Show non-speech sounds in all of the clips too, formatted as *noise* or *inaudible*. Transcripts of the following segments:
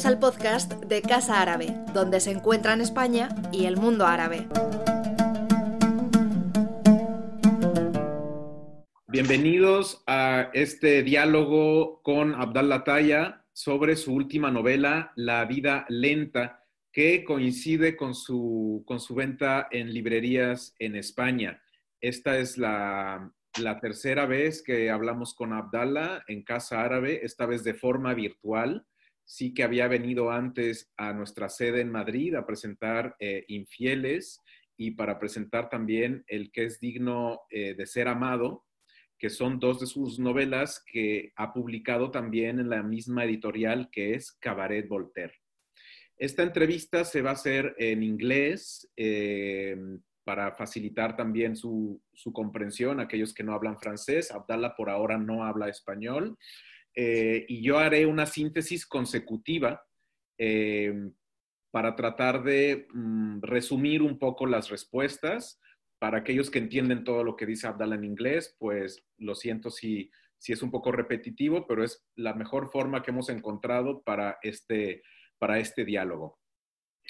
Bienvenidos al podcast de Casa Árabe, donde se encuentran España y el mundo árabe. Bienvenidos a este diálogo con Abdallah Taya sobre su última novela, La vida lenta, que coincide con su, con su venta en librerías en España. Esta es la, la tercera vez que hablamos con Abdallah en Casa Árabe, esta vez de forma virtual sí que había venido antes a nuestra sede en Madrid a presentar eh, Infieles y para presentar también El que es digno eh, de ser amado, que son dos de sus novelas que ha publicado también en la misma editorial que es Cabaret Voltaire. Esta entrevista se va a hacer en inglés eh, para facilitar también su, su comprensión a aquellos que no hablan francés. Abdallah por ahora no habla español. Eh, y yo haré una síntesis consecutiva eh, para tratar de mm, resumir un poco las respuestas. Para aquellos que entienden todo lo que dice Abdallah en inglés, pues lo siento si, si es un poco repetitivo, pero es la mejor forma que hemos encontrado para este, para este diálogo.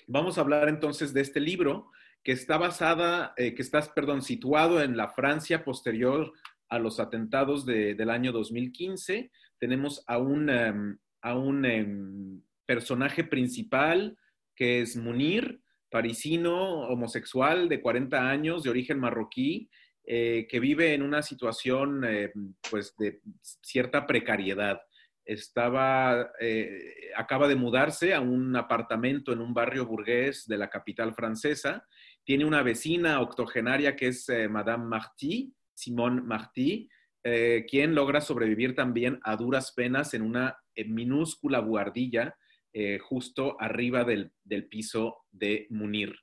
Vamos a hablar entonces de este libro que está basada, eh, que está, perdón, situado en la Francia posterior a los atentados del año 2015, tenemos a un, em, a un em, personaje principal que es Munir, parisino, homosexual de 40 años, de origen marroquí, eh, que vive en una situación em, pues de cierta precariedad. Estaba, eh, acaba de mudarse a un apartamento en un barrio burgués de la capital francesa. Tiene una vecina octogenaria que es eh, Madame Marty, Simone Marty, eh, quien logra sobrevivir también a duras penas en una eh, minúscula buhardilla eh, justo arriba del, piso de Munir.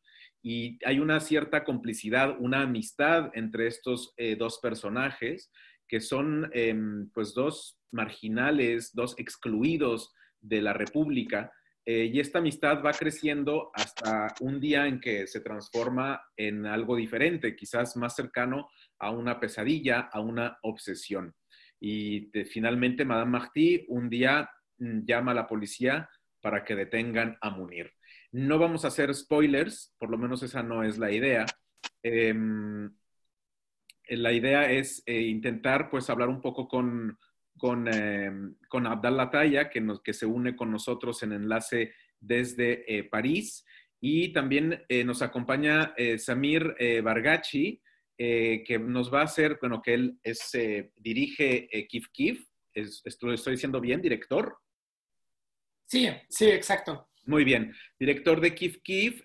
Y hay una cierta complicidad, una amistad entre estos dos personajes que son em, pues dos marginales, dos excluidos de la República, y esta amistad va creciendo hasta un día en que se transforma en algo diferente, quizás más cercano a una pesadilla, a una obsesión. Y finalmente, Madame Martí un día mm, llama a la policía para que detengan a Munir. No vamos a hacer spoilers, por lo menos esa no es la idea. Em, la idea es eh, intentar pues hablar un poco con, con, em, con Abdallah Taya, que, que se une con nosotros en enlace desde eh, París. Y también eh, nos acompaña Samir Bargachi, eh, que nos va a hacer, bueno, que él es, eh, dirige eh, Kif Kif, estoy, estoy diciendo bien, director. Sí, sí, exacto. Muy bien, director de Kif Kif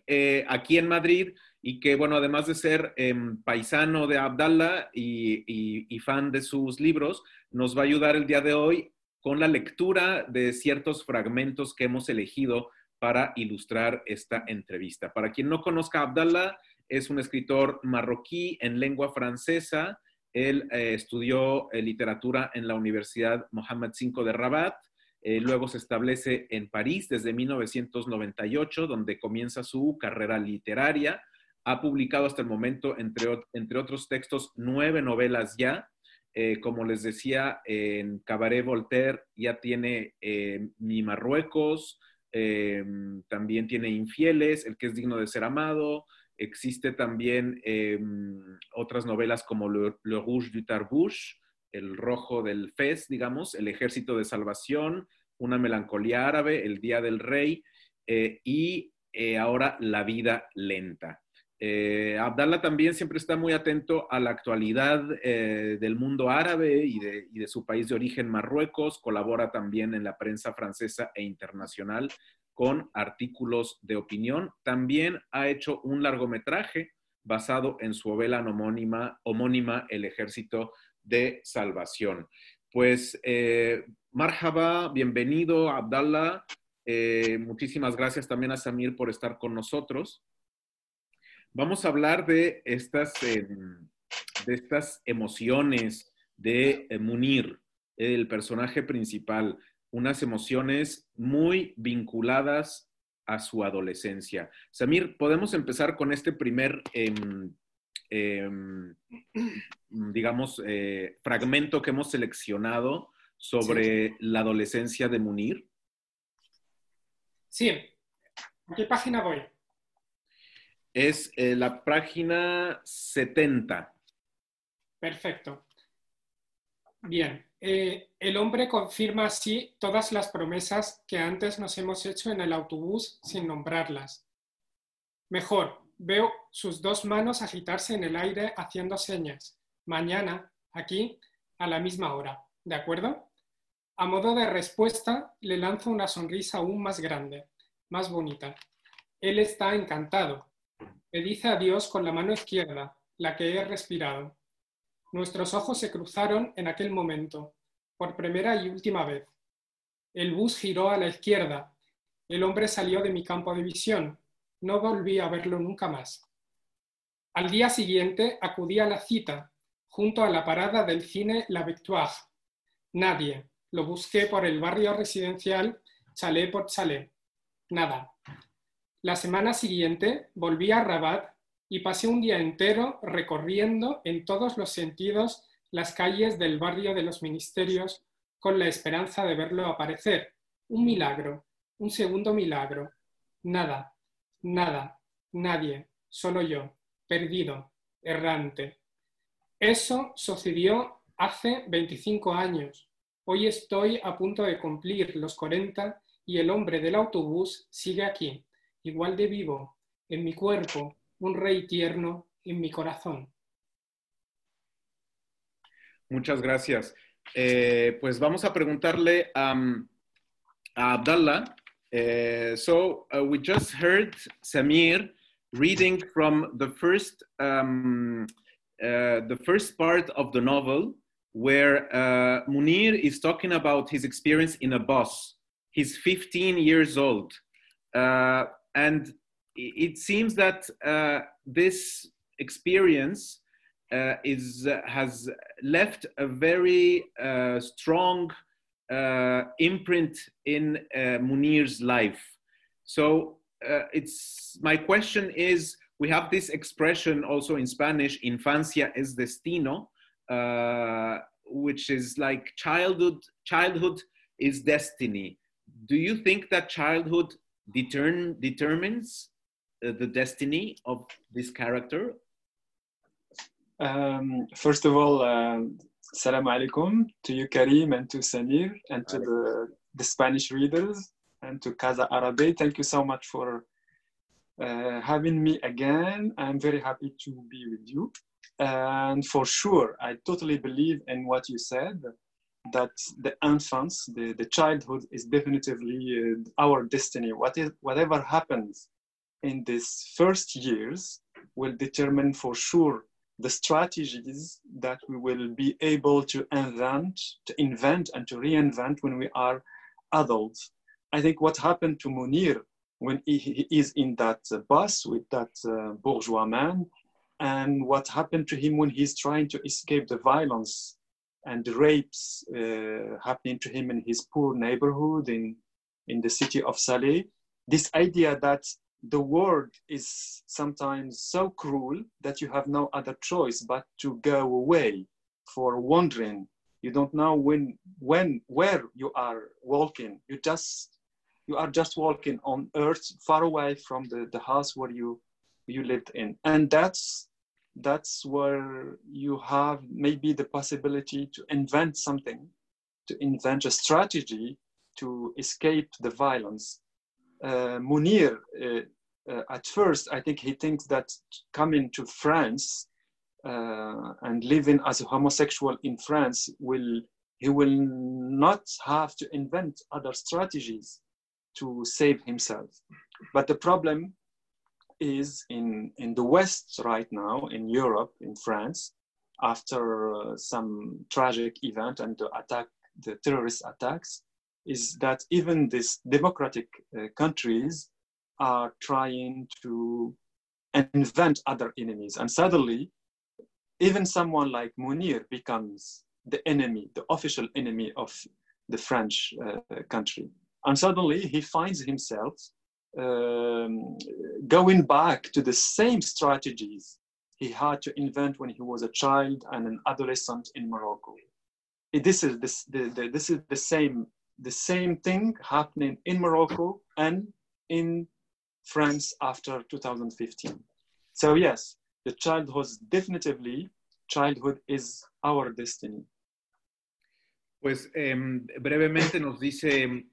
aquí en Madrid y que, bueno, además de ser em, paisano de Abdallah y, y, fan de sus libros, nos va a ayudar el día de hoy con la lectura de ciertos fragmentos que hemos elegido para ilustrar esta entrevista. Para quien no conozca a Abdallah, es un escritor marroquí en lengua francesa. Él eh, estudió eh, literatura en la Universidad Mohammed V de Rabat. Eh, luego se establece en París desde 1998, donde comienza su carrera literaria. Ha publicado hasta el momento, entre, entre otros textos, nueve novelas ya. como les decía, en Cabaret Voltaire ya tiene Mi Marruecos, también tiene Infieles, El que es digno de ser amado, Existe también em, otras novelas como Le, Rouge du Tarbouche, El Rojo del Fez, digamos, El Ejército de Salvación, Una Melancolía Árabe, El Día del Rey eh, y eh, ahora La Vida Lenta. Eh, Abdallah también siempre está muy atento a la actualidad del mundo árabe y y de, su país de origen, Marruecos. Colabora también en la prensa francesa e internacional con artículos de opinión. También ha hecho un largometraje basado en su novela homónima, homónima El Ejército de Salvación. Pues, eh, Marhaba, bienvenido, Abdallah. Eh, muchísimas gracias también a Samir por estar con nosotros. Vamos a hablar de estas, em, de estas emociones de Munir, el personaje principal unas emociones muy vinculadas a su adolescencia. Samir, podemos empezar con este primer, em, em, digamos, eh, fragmento que hemos seleccionado sobre la adolescencia de Munir. Sí. ¿A qué página voy? Es eh, la página 70. Perfecto. Bien. Eh, el hombre confirma así todas las promesas que antes nos hemos hecho en el autobús sin nombrarlas. Mejor, veo sus dos manos agitarse en el aire haciendo señas. Mañana, aquí, a la misma hora. ¿De acuerdo? A modo de respuesta, le lanzo una sonrisa aún más grande, más bonita. Él está encantado. Me dice adiós con la mano izquierda, la que he respirado. Nuestros ojos se cruzaron en aquel momento, por primera y última vez. El bus giró a la izquierda. El hombre salió de mi campo de visión. No volví a verlo nunca más. Al día siguiente acudí a la cita, junto a la parada del cine La Victoire. Nadie. Lo busqué por el barrio residencial, chalet por chalet. Nada. La semana siguiente volví a Rabat y pasé un día entero recorriendo en todos los sentidos las calles del barrio de los ministerios con la esperanza de verlo aparecer. Un milagro, un segundo milagro. Nada, nada, nadie, solo yo, perdido, errante. Eso sucedió hace 25 años. Hoy estoy a punto de cumplir los 40 y el hombre del autobús sigue aquí, igual de vivo, en mi cuerpo, un rey tierno en mi corazón. Muchas gracias. Eh, pues vamos a preguntarle a, a Abdallah. Uh, so uh, we just heard Samir reading from the first um, uh, the first part of the novel, where uh, Munir is talking about his experience in a bus. He's 15 years old, uh, and it seems that uh, this experience uh, is uh, has left a very uh, strong uh, imprint in uh, Munir's life. So it's my question is we have this expression also in Spanish, infancia es destino, which is like childhood. Childhood is destiny. Do you think that childhood determine, determines the destiny of this character um, first of all, um, salam alaikum to you, Karim, and to Samir, and to the, the Spanish readers, and to Casa Arabe. Thank you so much for uh, having me again. I'm very happy to be with you. And for sure, I totally believe in what you said that the infants, the, the childhood is definitively uh, our destiny. What is, whatever happens in these first years will determine for sure the strategies that we will be able to invent, to invent and to reinvent when we are adults. I think what happened to Munir when he, is in that bus with that uh, bourgeois man, and what happened to him when he's trying to escape the violence and the rapes uh, happening to him in his poor neighborhood in, in the city of Saleh. This idea that the world is sometimes so cruel that you have no other choice but to go away for wandering. You don't know when when where you are walking. You just you are just walking on earth far away from the, the house where you you lived in. And that's that's where you have maybe the possibility to invent something to invent a strategy to escape the violence Munir, uh, uh, at first, I think he thinks that coming to France uh, and living as a homosexual in France will he will not have to invent other strategies to save himself. But the problem is in, in the West right now, in Europe, in France, after uh, some tragic event and the attack, the terrorist attacks, is that even these democratic uh, countries are trying to invent other enemies. And suddenly, even someone like Munir becomes the enemy, the official enemy of the French uh, country. And suddenly he finds himself um, going back to the same strategies he had to invent when he was a child and an adolescent in Morocco. This is, this, the, the, this is the, same, the same thing happening in Morocco and in France after 2015. So yes, the childhood definitively childhood is our destiny. Pues eh, brevemente nos dice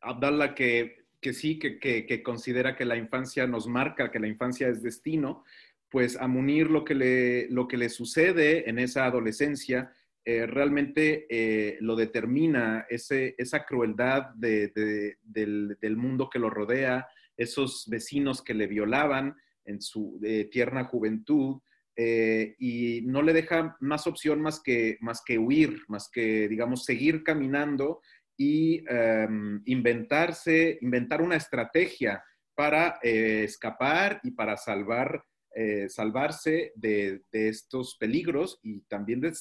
Abdallah que, que sí, que, que, que, considera que la infancia nos marca, que la infancia es destino, pues a Munir lo que le, lo que le sucede en esa adolescencia eh, realmente eh, lo determina, esa crueldad de, de, del, mundo que lo rodea, esos vecinos que le violaban en su tierna juventud, eh, y no le deja más opción más que, más que huir, más que, digamos, seguir caminando y um, inventarse, inventar una estrategia para eh, escapar y para salvar, eh, salvarse de, de, estos peligros y también de,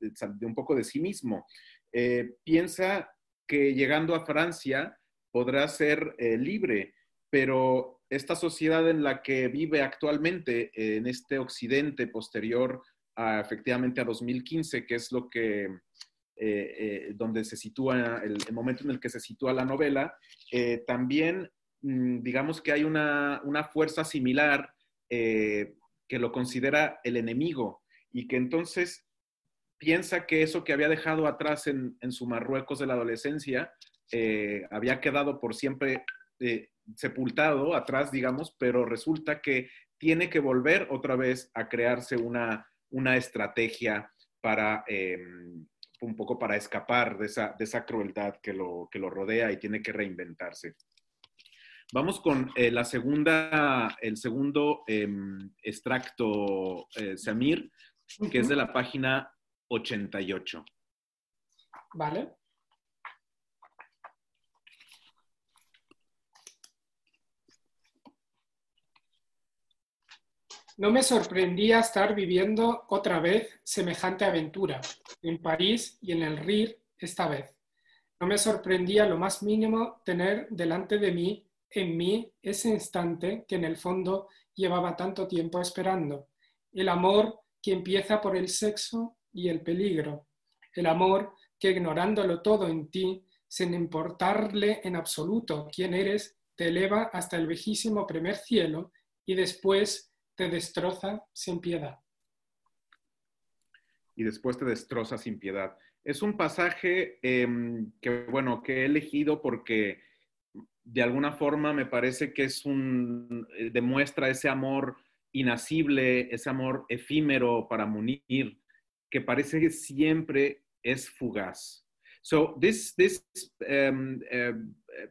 de, un poco de sí mismo. Eh, piensa que llegando a Francia podrá ser eh, libre, pero esta sociedad en la que vive actualmente, en este occidente posterior a efectivamente a 2015, que es lo que, eh, eh, donde se sitúa, el, el, momento en el que se sitúa la novela, eh, también mmm, digamos que hay una, una fuerza similar eh, que lo considera el enemigo y que entonces piensa que eso que había dejado atrás en, su Marruecos de la adolescencia eh, había quedado por siempre eh, sepultado atrás, digamos, pero resulta que tiene que volver otra vez a crearse una, una estrategia para un poco para escapar de esa, de esa crueldad que lo, que lo, rodea y tiene que reinventarse. Vamos con eh, la segunda, el segundo eh, extracto, Samir, que es de la página 88. Vale. No me sorprendía estar viviendo otra vez semejante aventura, en París y en el RIR esta vez. No me sorprendía lo más mínimo tener delante de mí, en mí, ese instante que en el fondo llevaba tanto tiempo esperando. El amor que empieza por el sexo y el peligro. El amor que ignorándolo todo en ti, sin importarle en absoluto quién eres, te eleva hasta el viejísimo primer cielo y después te destroza sin piedad. Y después te destroza sin piedad. Es un pasaje eh, que, bueno, que he elegido porque de alguna forma me parece que es un, eh, demuestra ese amor inacible, ese amor efímero para Munir, que parece que siempre es fugaz. So this this um, uh,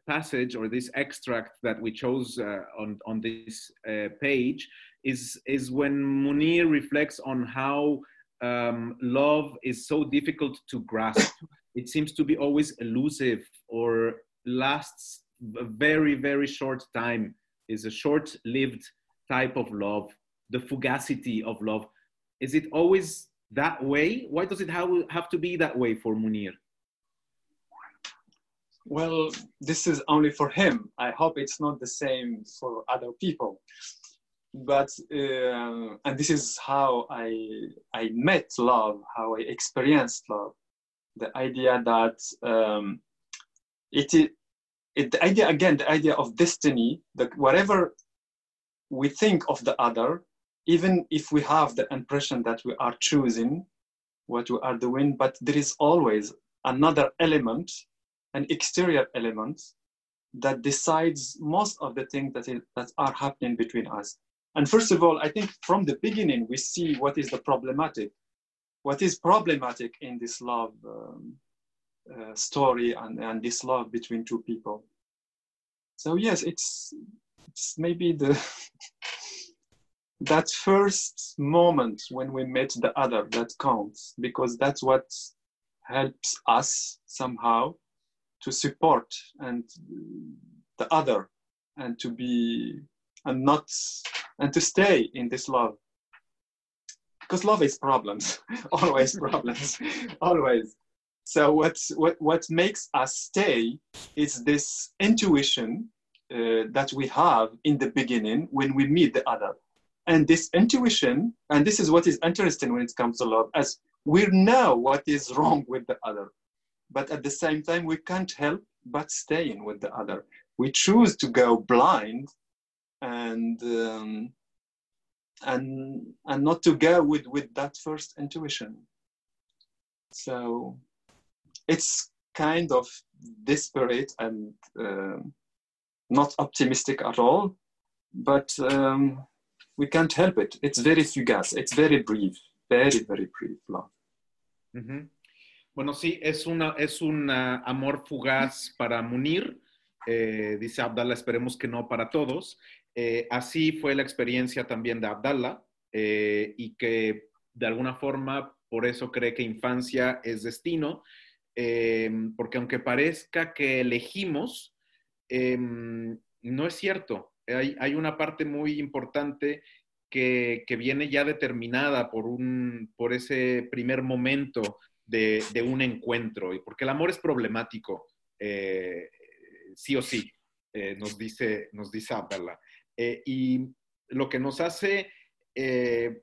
passage or this extract that we chose uh, on on this uh, page is is when Munir reflects on how um, love is so difficult to grasp. it seems to be always elusive or lasts a very very short time. Is a short-lived type of love. The fugacity of love. Is it always that way? Why does it have, to be that way for Munir? Well, this is only for him. I hope it's not the same for other people but uh, and this is how I I met love, how I experienced love. The idea that um, it is it, the idea again, the idea of destiny, that whatever we think of the other, even if we have the impression that we are choosing what we are doing, but there is always another element, an exterior element that decides most of the things that, that are happening between us. And first of all, I think from the beginning, we see what is the problematic, what is problematic in this love um, uh, story and, and this love between two people. So yes, it's, it's maybe the, *laughs* that first moment when we met the other that counts because that's what helps us somehow to support and the other and to be and not and to stay in this love because love is problems *laughs* always problems *laughs* always so what's what what makes us stay is this intuition uh, that we have in the beginning when we meet the other. And this intuition and this is what is interesting when it comes to love as we know what is wrong with the other but at the same time we can't help but staying with the other. We choose to go blind and um, and and not to go with with that first intuition. So it's kind of desperate and uh, not optimistic at all but um, we can't help it. It's very fugace. It's very brief. Very very brief love. Uh -huh. Bueno, sí, es, una, es un uh, amor fugaz para Munir, eh, dice Abdallah, esperemos que no para todos. Eh, así fue la experiencia también de Abdallah eh, y que de alguna forma por eso cree que infancia es destino, em, porque aunque parezca que elegimos, em, no es cierto. Hay, una parte muy importante que, viene ya determinada por, un, por ese primer momento de, un encuentro, y porque el amor es problemático, eh, sí o sí, eh, nos, dice, nos dice. Eh, y lo que nos hace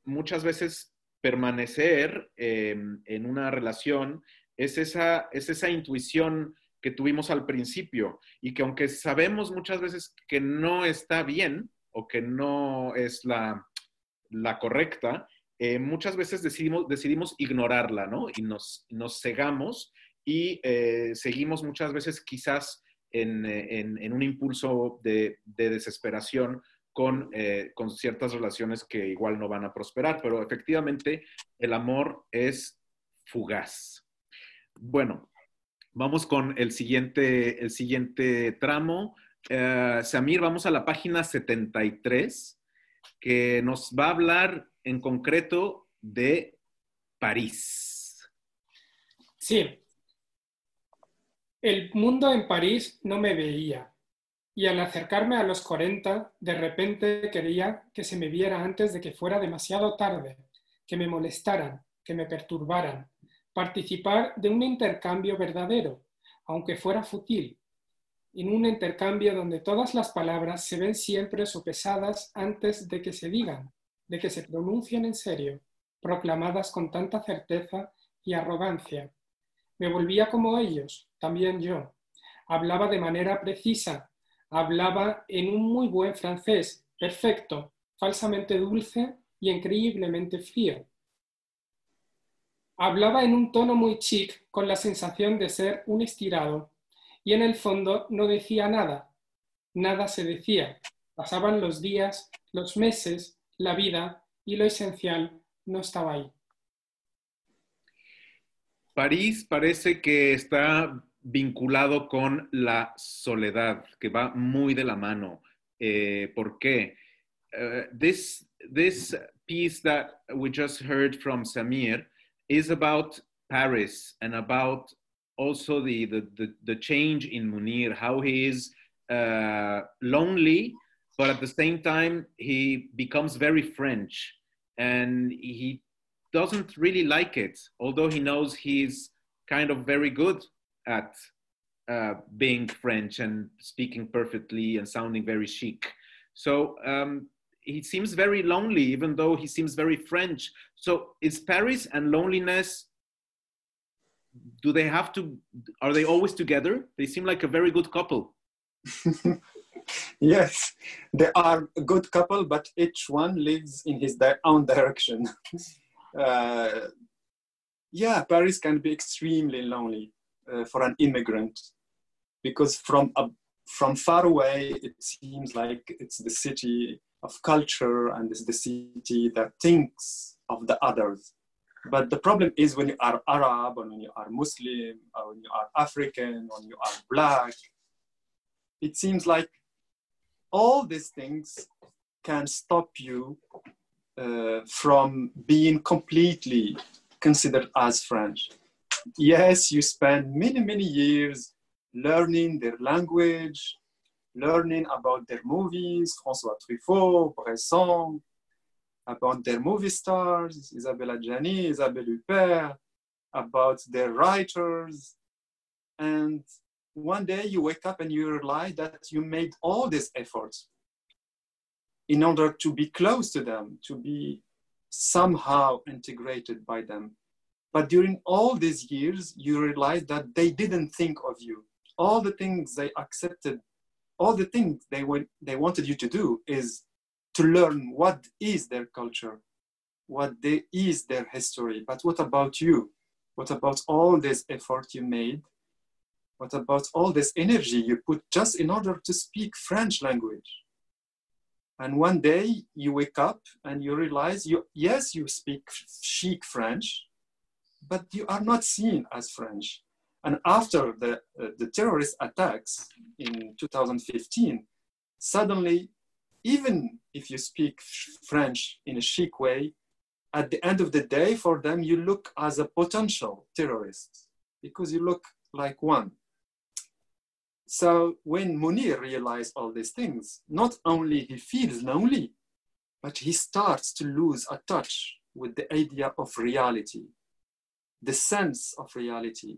muchas veces permanecer em, en una relación es esa, es esa intuición que tuvimos al principio y que aunque sabemos muchas veces que no está bien o que no es la, la correcta, eh, muchas veces decidimos, decidimos ignorarla, ¿no? Y nos, nos cegamos y eh, seguimos muchas veces quizás en, en, en un impulso de, de desesperación con, eh, con, ciertas relaciones que igual no van a prosperar, pero efectivamente el amor es fugaz. Bueno, vamos con el siguiente, el siguiente tramo. Uh, Samir, vamos a la página 73, que nos va a hablar en concreto de París. Sí. El mundo en París no me veía y al acercarme a los 40, de repente quería que se me viera antes de que fuera demasiado tarde, que me molestaran, que me perturbaran, participar de un intercambio verdadero, aunque fuera fútil, en un intercambio donde todas las palabras se ven siempre sopesadas antes de que se digan, de que se pronuncien en serio, proclamadas con tanta certeza y arrogancia. Me volvía como ellos, también yo. Hablaba de manera precisa, Hablaba en un muy buen francés, perfecto, falsamente dulce y increíblemente frío. Hablaba en un tono muy chic, con la sensación de ser un estirado, y en el fondo no decía nada. Nada se decía. Pasaban los días, los meses, la vida, y lo esencial no estaba ahí. París parece que está vinculado con la soledad, que va muy de la mano. Eh, ¿Por qué? Uh, this, this piece that we just heard from Samir is about Paris and about also the, the, the, the change in Munir, how he is uh, lonely, but at the same time, he becomes very French and he doesn't really like it, although he knows he's kind of very good at uh, being French and speaking perfectly and sounding very chic. So um, he seems very lonely, even though he seems very French. So is Paris and loneliness? Do they have to? Are they always together? They seem like a very good couple. *laughs* yes, they are a good couple, but each one lives in his di- own direction. *laughs* uh, yeah, Paris can be extremely lonely uh, for an immigrant because from uh, from far away it seems like it's the city of culture and it's the city that thinks of the others. But the problem is when you are arab or when you are muslim or when you are african or when you are black it seems like all these things can stop you uh, from being completely considered as french. Yes, you spend many, many years learning their language, learning about their movies, François Truffaut, Bresson, about their movie stars, Isabelle Adjani, Isabelle Huppert, about their writers. And one day you wake up and you realize that you made all these efforts in order to be close to them, to be somehow integrated by them. But during all these years, you realize that they didn't think of you. All the things they accepted all the things they, went, they wanted you to do is to learn what is their culture, what they, is their history. But what about you? What about all this effort you made? What about all this energy you put just in order to speak French language? And one day you wake up and you realize you, yes, you speak chic French, but you are not seen as French. And after the, uh, the terrorist attacks in 2015, suddenly, even if you speak French in a chic way, at the end of the day, for them, you look as a potential terrorist because you look like one. So when Munir realized all these things, not only he feels lonely, but he starts to lose a touch with the idea of reality, the sense of reality.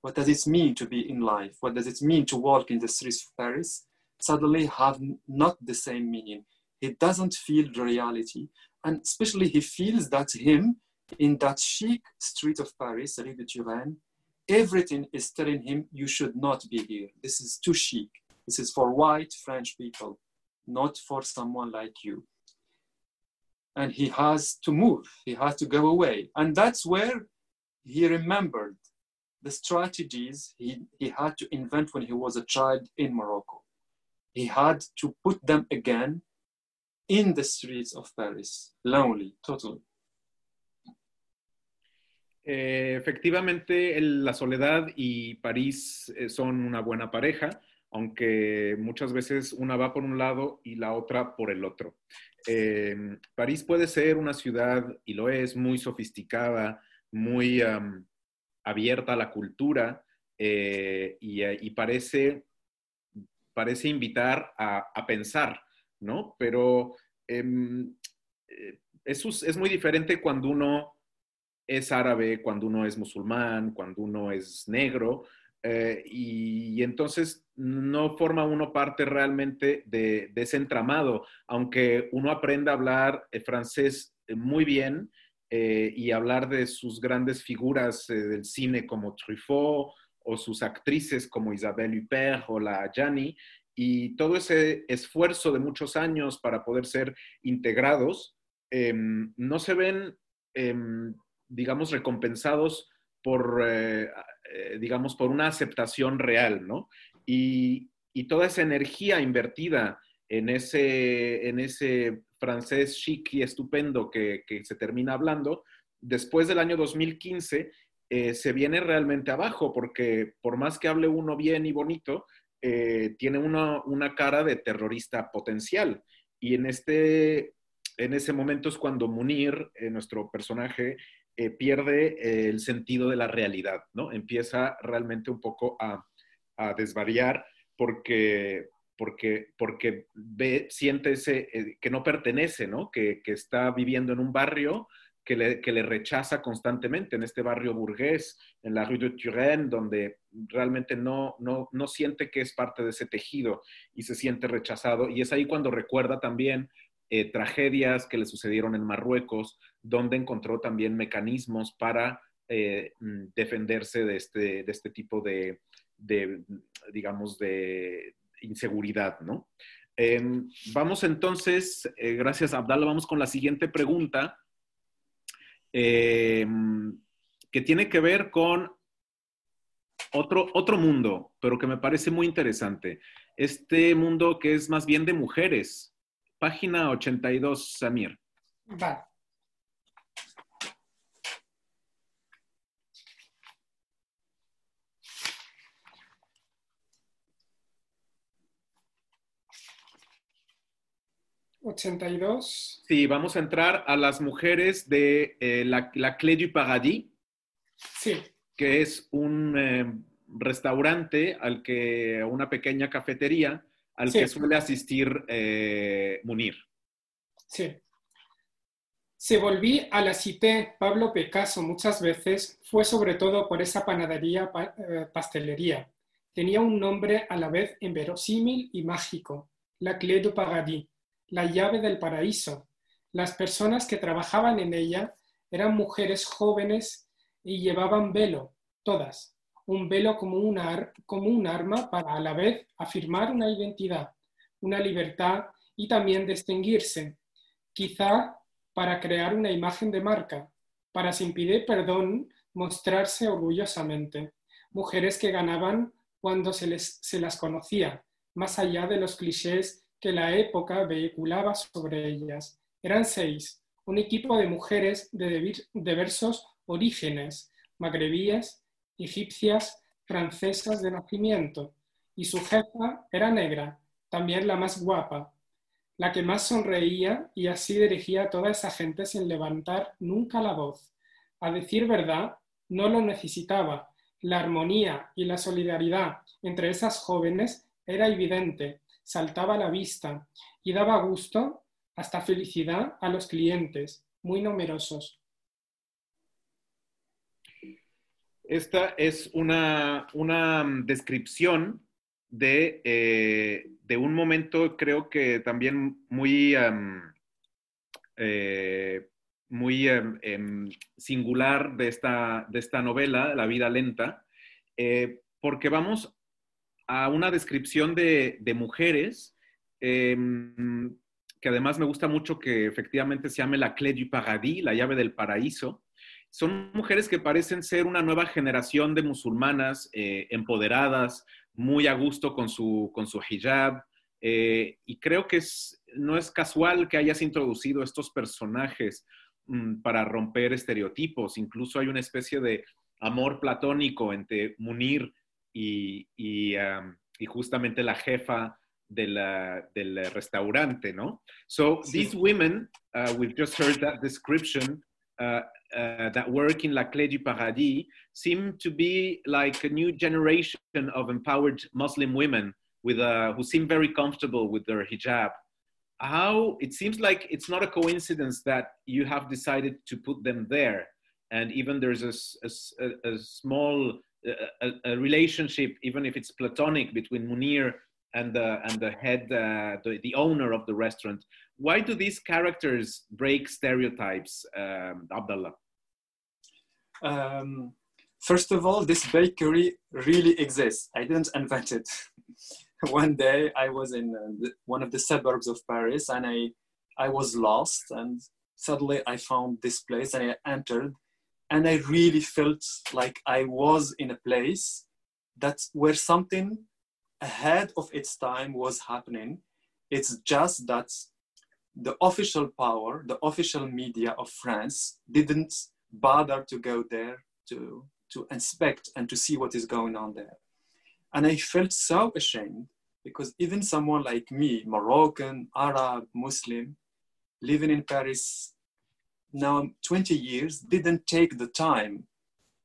What does it mean to be in life? What does it mean to walk in the streets of Paris? Suddenly have not the same meaning. He doesn't feel the reality. And especially he feels that him in that chic street of Paris, Rue de Turenne, everything is telling him you should not be here. This is too chic. This is for white French people, not for someone like you. And he has to move, he has to go away. And that's where he remembered the strategies he, he had to invent when he was a child in Morocco. He had to put them again in the streets of Paris, lonely, totally. Eh, efectivamente, el, la soledad y París eh, son una buena pareja, aunque muchas veces una va por un lado y la otra por el otro. Eh, París puede ser una ciudad, y lo es, muy sofisticada, muy um, abierta a la cultura y, y, parece, parece invitar a, pensar, ¿no? Pero em, eso es, muy diferente cuando uno es árabe, cuando uno es musulmán, cuando uno es negro, eh, y, entonces no forma uno parte realmente de, ese entramado, aunque uno aprenda a hablar eh, francés eh, muy bien y hablar de sus grandes figuras del cine como Truffaut o sus actrices como Isabelle Huppert o la Gianni, y todo ese esfuerzo de muchos años para poder ser integrados, em, no se ven em, digamos, recompensados por, eh, eh, digamos, por una aceptación real, ¿no? Y, toda esa energía invertida en ese, en ese francés chic y estupendo que, se termina hablando, después del año 2015 eh, se viene realmente abajo, porque por más que hable uno bien y bonito, tiene una, una cara de terrorista potencial. Y en, este, en ese momento es cuando Munir, nuestro personaje, eh, pierde eh, el sentido de la realidad, ¿no? Empieza realmente un poco a, desvariar porque, porque, porque siente ese, eh, que no pertenece, ¿no? Que, está viviendo en un barrio que le, que le, rechaza constantemente, en este barrio burgués, en la Rue de Turenne, donde realmente no, no, no siente que es parte de ese tejido y se siente rechazado. Y es ahí cuando recuerda también eh, tragedias que le sucedieron en Marruecos, donde encontró también mecanismos para eh, mm, defenderse de este, de este tipo de, digamos, de inseguridad, ¿no? Em, vamos entonces, eh, gracias Abdallah, vamos con la siguiente pregunta, em, que tiene que ver con otro, otro mundo, pero que me parece muy interesante. Este mundo que es más bien de mujeres, Página 82, Samir. Va. ¿82? Sí, vamos a entrar a las mujeres de eh, la, la Clé du Paradis. Sí. Que es un eh, restaurante al que, una pequeña cafetería al que suele asistir eh, Munir. Sí. Se volví a la cité Pablo Picasso muchas veces, fue sobre todo por esa panadería, eh, pastelería. Tenía un nombre a la vez inverosímil y mágico, la Clé du Paradis, la llave del paraíso. Las personas que trabajaban en ella eran mujeres jóvenes y llevaban velo, todas. un velo como un, arma para a la vez afirmar una identidad, una libertad y también distinguirse, quizá para crear una imagen de marca, para sin pedir perdón mostrarse orgullosamente, mujeres que ganaban cuando se, les, se las conocía, más allá de los clichés que la época vehiculaba sobre ellas. Eran seis, un equipo de mujeres de diversos orígenes, magrebíes, egipcias, francesas de nacimiento, y su jefa era negra, también la más guapa, la que más sonreía y así dirigía a toda esa gente sin levantar nunca la voz. A decir verdad, no lo necesitaba. La armonía y la solidaridad entre esas jóvenes era evidente, saltaba a la vista y daba gusto, hasta felicidad, a los clientes, muy numerosos. Esta es una, mm, descripción eh, de, un momento, creo que también muy, eh, muy em, singular de esta, de esta novela, La vida lenta, eh, porque vamos a una descripción de, mujeres em, que además me gusta mucho que efectivamente se llame la clé du paradis, la llave del paraíso, son mujeres que parecen ser una nueva generación de musulmanas eh, empoderadas, muy a gusto con su, con su hijab. Eh, y creo que no es casual que hayas introducido estos personajes mm, para romper estereotipos. Incluso hay una especie de amor platónico entre Munir y, justamente la jefa del restaurante, ¿no? So these women, uh, we've just heard that description, uh, uh, that work in La Clé du Paradis seem to be like a new generation of empowered Muslim women with uh, who seem very comfortable with their hijab. How it seems like it's not a coincidence that you have decided to put them there, and even there's a, a, a small a, a, relationship, even if it's platonic, between Munir and the and the head, uh, the, the owner of the restaurant why do these characters break stereotypes, um, Abdullah? Um, first of all, this bakery really exists. I didn't invent it. *laughs* One day I was in uh, one of the suburbs of Paris and I, I was lost and suddenly I found this place and I entered and I really felt like I was in a place that where something ahead of its time was happening. It's just that the official power, the official media of France didn't bother to go there to, to inspect and to see what is going on there. And I felt so ashamed because even someone like me, Moroccan, Arab, Muslim, living in Paris now 20 years, didn't take the time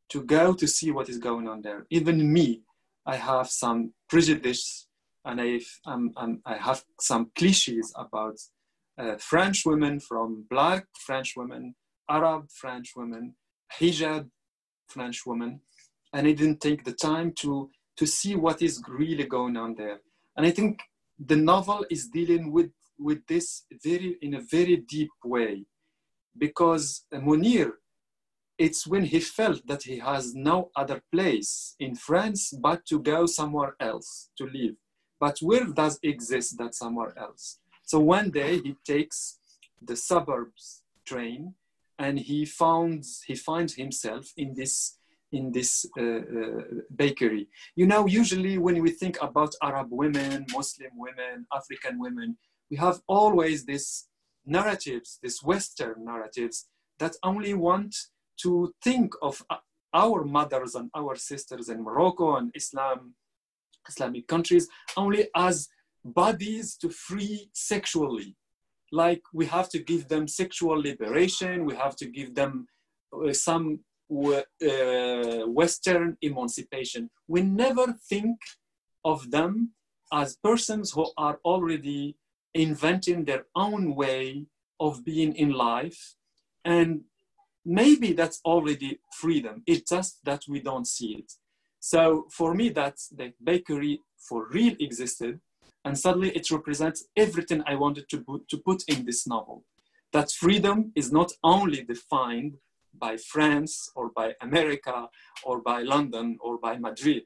to go to see what is going on there. Even me, I have some prejudice and I, um, um, I have some cliches about uh, French women, from black French women, Arab French women, hijab French women, and I didn't take the time to to see what is really going on there. And I think the novel is dealing with with this very in a very deep way, because Munir, it's when he felt that he has no other place in France but to go somewhere else to live. But where does exist that somewhere else? So one day he takes the suburbs train and he finds he finds himself in this in this uh, uh, bakery. You know, usually when we think about Arab women, Muslim women, African women, we have always this narratives, these Western narratives that only want to think of our mothers and our sisters in Morocco and Islam, Islamic countries only as bodies to free sexually. Like we have to give them sexual liberation, we have to give them uh, some uh, Western emancipation. We never think of them as persons who are already inventing their own way of being in life. And maybe that's already freedom. It's just that we don't see it. So for me, that's the bakery for real existed and suddenly it represents everything I wanted to put, to put in this novel. That freedom is not only defined by France or by America or by London or by Madrid.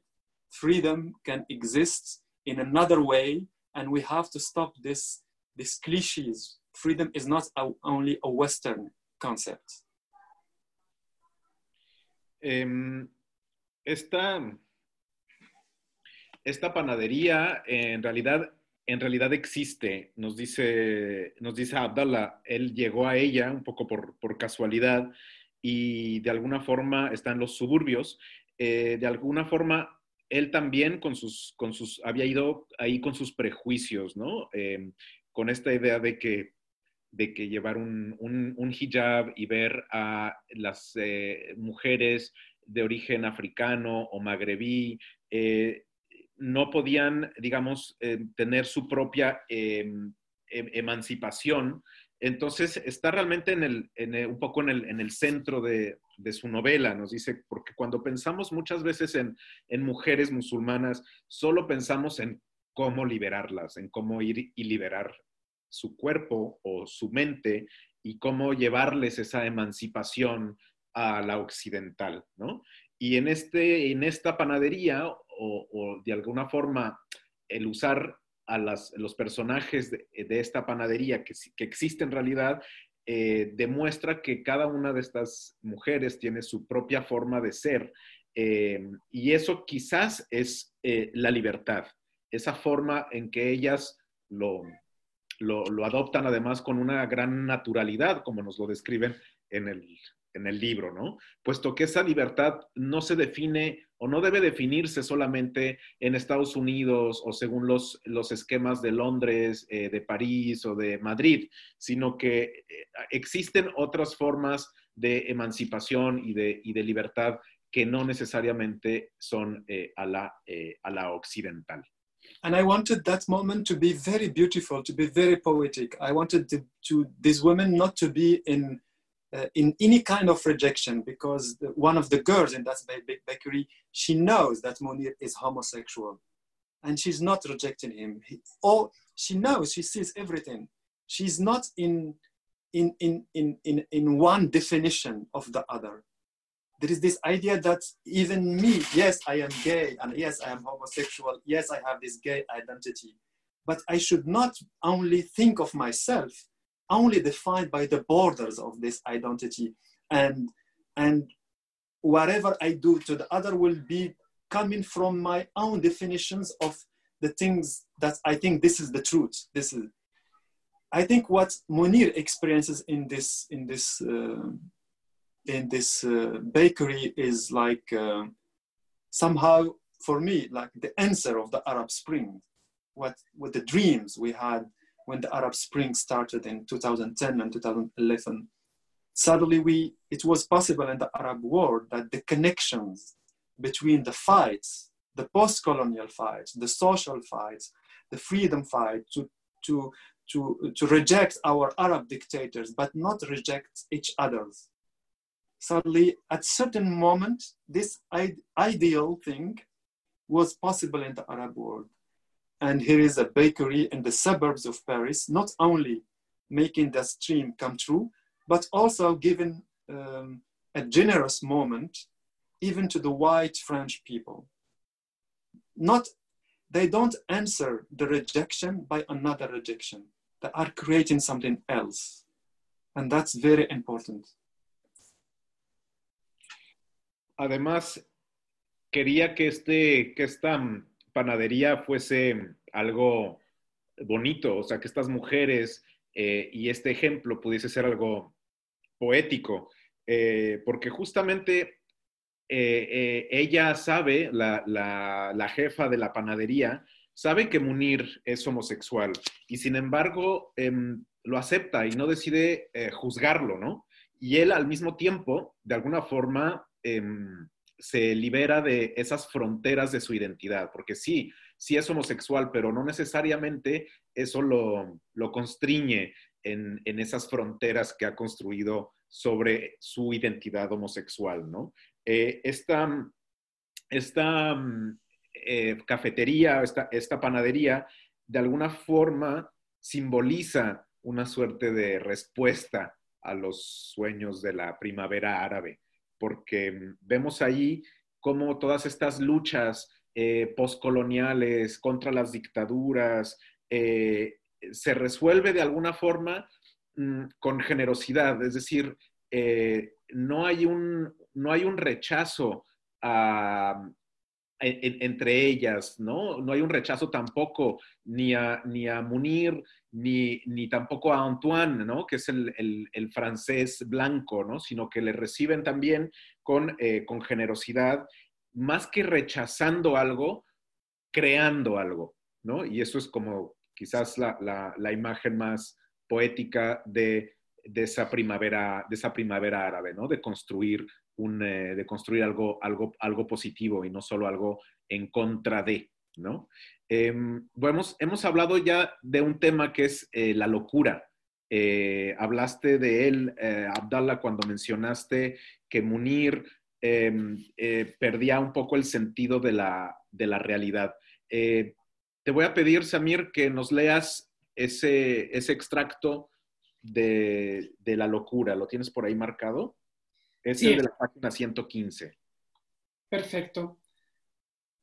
Freedom can exist in another way, and we have to stop this, these cliches. Freedom is not a, only a Western concept. Um, esta, esta panadería en realidad, en realidad existe, nos dice, nos dice Abdallah, él llegó a ella un poco por, por casualidad y de alguna forma está en los suburbios, eh, de alguna forma él también con sus, con sus, había ido ahí con sus prejuicios, ¿no? Eh, con esta idea de que, de que llevar un, hijab y ver a las eh, mujeres de origen africano o magrebí, eh, no podían, digamos, eh, tener su propia eh, emancipación. Entonces, está realmente en el, en un poco en el, en el centro de, de, su novela, nos dice, porque cuando pensamos muchas veces en, en mujeres musulmanas, solo pensamos en cómo liberarlas, en cómo ir y liberar su cuerpo o su mente y cómo llevarles esa emancipación a la occidental, ¿no? Y en, este, en esta panadería, o, de alguna forma, el usar a las, los personajes de, de, esta panadería que, que existe en realidad, eh, demuestra que cada una de estas mujeres tiene su propia forma de ser. Eh, y eso quizás es eh, la libertad, esa forma en que ellas lo, lo, lo, adoptan además con una gran naturalidad, como nos lo describen en el, en el libro, ¿no? Puesto que esa libertad no se define o no debe definirse solamente en Estados Unidos o según los, los esquemas de Londres, eh, de París o de Madrid, sino que eh, existen otras formas de emancipación y de, y de libertad que no necesariamente son eh, a, la, eh, a la occidental. And I wanted that moment to be very beautiful, to be very poetic. I wanted to, to these women not to be in uh, in any kind of rejection because the, one of the girls in that bakery she knows that Monir is homosexual. And she's not rejecting him. He, or she knows she sees everything. She's not in in, in, in, in, in one definition of the other. There is this idea that even me yes i am gay and yes i am homosexual yes i have this gay identity. But i should not only think of myself only defined by the borders of this identity. And and whatever i do to the other will be coming from my own definitions of the things that i think this is the truth. This is i think what munir experiences in this in this uh, in this uh, bakery is like uh, somehow for me like the answer of the arab spring. What what the dreams we had when the Arab Spring started in 2010 and 2011, suddenly we, it was possible in the Arab world that the connections between the fights, the post-colonial fights, the social fights, the freedom fight to, to, to, to reject our Arab dictators, but not reject each other's. Suddenly, at certain moment, this ideal thing was possible in the Arab world. And here is a bakery in the suburbs of Paris, not only making that dream come true, but also giving um, a generous moment even to the white French people. Not, they don't answer the rejection by another rejection. They are creating something else. And that's very important. Además, quería que, este, que esta panadería fuese algo bonito, o sea, que estas mujeres eh, y este ejemplo pudiese ser algo poético, eh, porque justamente eh, ella sabe, la, la, la, jefa de la panadería, sabe que Munir es homosexual y sin embargo em, lo acepta y no decide juzgarlo, ¿no? Y él al mismo tiempo, de alguna forma, em, se libera de esas fronteras de su identidad, porque sí, sí es homosexual, pero no necesariamente eso lo, lo constriñe en, en, esas fronteras que ha construido sobre su identidad homosexual, ¿no? Eh, esta, esta eh, cafetería, esta, esta panadería, de alguna forma simboliza una suerte de respuesta a los sueños de la primavera árabe, porque mm, vemos ahí cómo todas estas luchas eh, postcoloniales contra las dictaduras eh, se resuelve de alguna forma mm, con generosidad, es decir, eh, no, hay un, no hay un rechazo entre ellas, ¿no? No hay un rechazo tampoco ni a, ni a Munir, ni, ni tampoco a Antoine, ¿no? Que es el, el, francés blanco, ¿no? Sino que le reciben también con, eh, con generosidad, más que rechazando algo, creando algo, ¿no? Y eso es como quizás la, la, la imagen más poética de, de, esa primavera, de esa primavera árabe, ¿no? De construir eh, de construir algo, algo, algo positivo y no solo algo en contra de, ¿no? Em, bueno, hemos, hablado ya de un tema que es eh, la locura. Eh, hablaste de él, Abdallah, cuando mencionaste que Munir em, perdía un poco el sentido de la, de la realidad. te voy a pedir, Samir, que nos leas ese, ese extracto de, de la locura. ¿Lo tienes por ahí marcado? Es el de la página 115. Perfecto.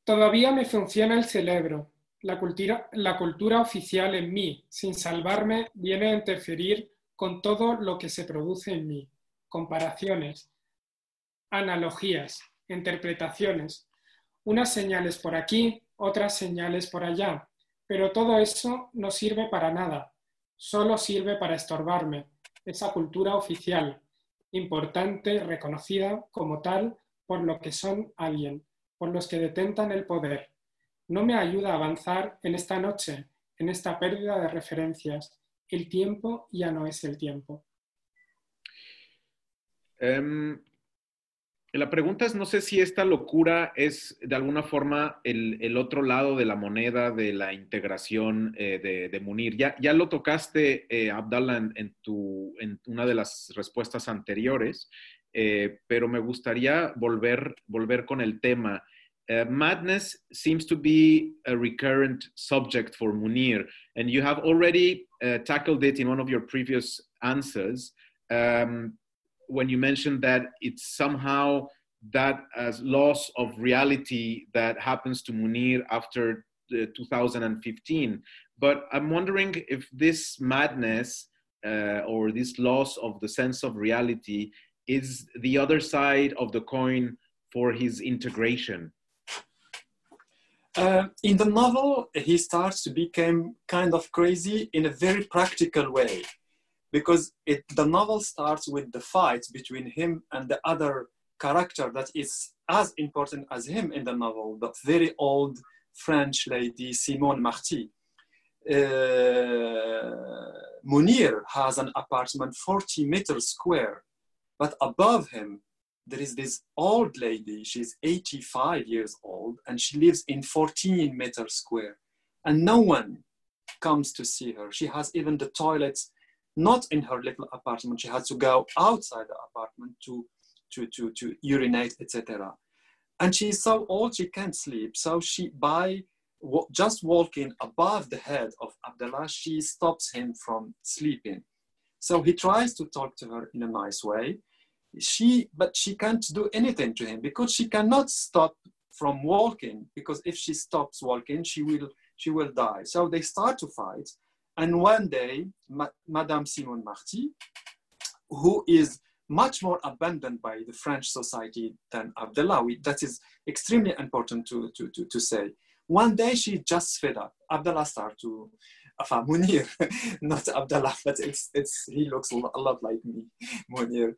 Todavía me funciona el cerebro. La cultura, la cultura oficial en mí, sin salvarme, viene a interferir con todo lo que se produce en mí. Comparaciones, analogías, interpretaciones, unas señales por aquí, otras señales por allá, pero todo eso no sirve para nada, solo sirve para estorbarme, esa cultura oficial, importante, reconocida como tal por lo que son alguien, por los que detentan el poder. No me ayuda a avanzar en esta noche, en esta pérdida de referencias. El tiempo ya no es el tiempo. Em, la pregunta es, no sé si esta locura es de alguna forma el, otro lado de la moneda de la integración eh, de, Munir. Ya, ya lo tocaste, eh, Abdallah, en, una de las respuestas anteriores, eh, pero me gustaría volver, volver con el tema. madness seems to be a recurrent subject for Munir, and you have already tackled it in one of your previous answers. Um, when you mentioned that it's somehow that as loss of reality that happens to Munir after 2015. But I'm wondering if this madness uh, or this loss of the sense of reality is the other side of the coin for his integration. Uh, in the novel, he starts to become kind of crazy in a very practical way because it, the novel starts with the fight between him and the other character that is as important as him in the novel, the very old French lady Simone Marty. Uh, Munir has an apartment 40 meters square, but above him there is this old lady. She's 85 years old and she lives in 14 meters square, and no one comes to see her. She has even the toilets not in her little apartment. She has to go outside the apartment to, to, to, to urinate, etc. And she's so old she can't sleep. So she, by just walking above the head of Abdullah, she stops him from sleeping. So he tries to talk to her in a nice way. She, but she can't do anything to him because she cannot stop from walking. Because if she stops walking, she will she will die. So they start to fight, and one day, Ma Madame Simone Marty, who is much more abandoned by the French society than Abdullah, that is extremely important to, to, to, to say. One day she just fed up. Abdullah started to, uh, enfin, Munir, *laughs* not Abdullah, but it's, it's, he looks a lot like me, *laughs* Munir.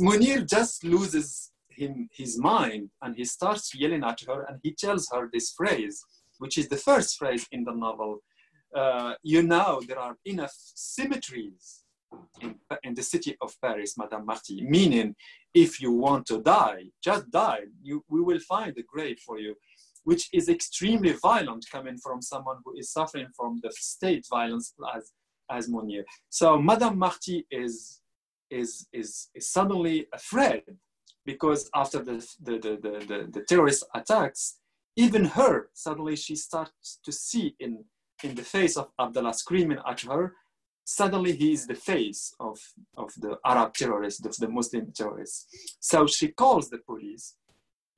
Munir just loses him, his mind and he starts yelling at her and he tells her this phrase, which is the first phrase in the novel uh, you know there are enough symmetries in, in, the city of Paris, Madame Marty, meaning if you want to die, just die. You, we will find a grave for you, which is extremely violent coming from someone who is suffering from the state violence as, as Monnier. So Madame Marty is, is, is, is suddenly afraid because after the, the, the, the, the terrorist attacks, even her, suddenly she starts to see in in the face of Abdullah screaming at her, suddenly he is the face of, of the Arab terrorists, of the Muslim terrorists. So she calls the police.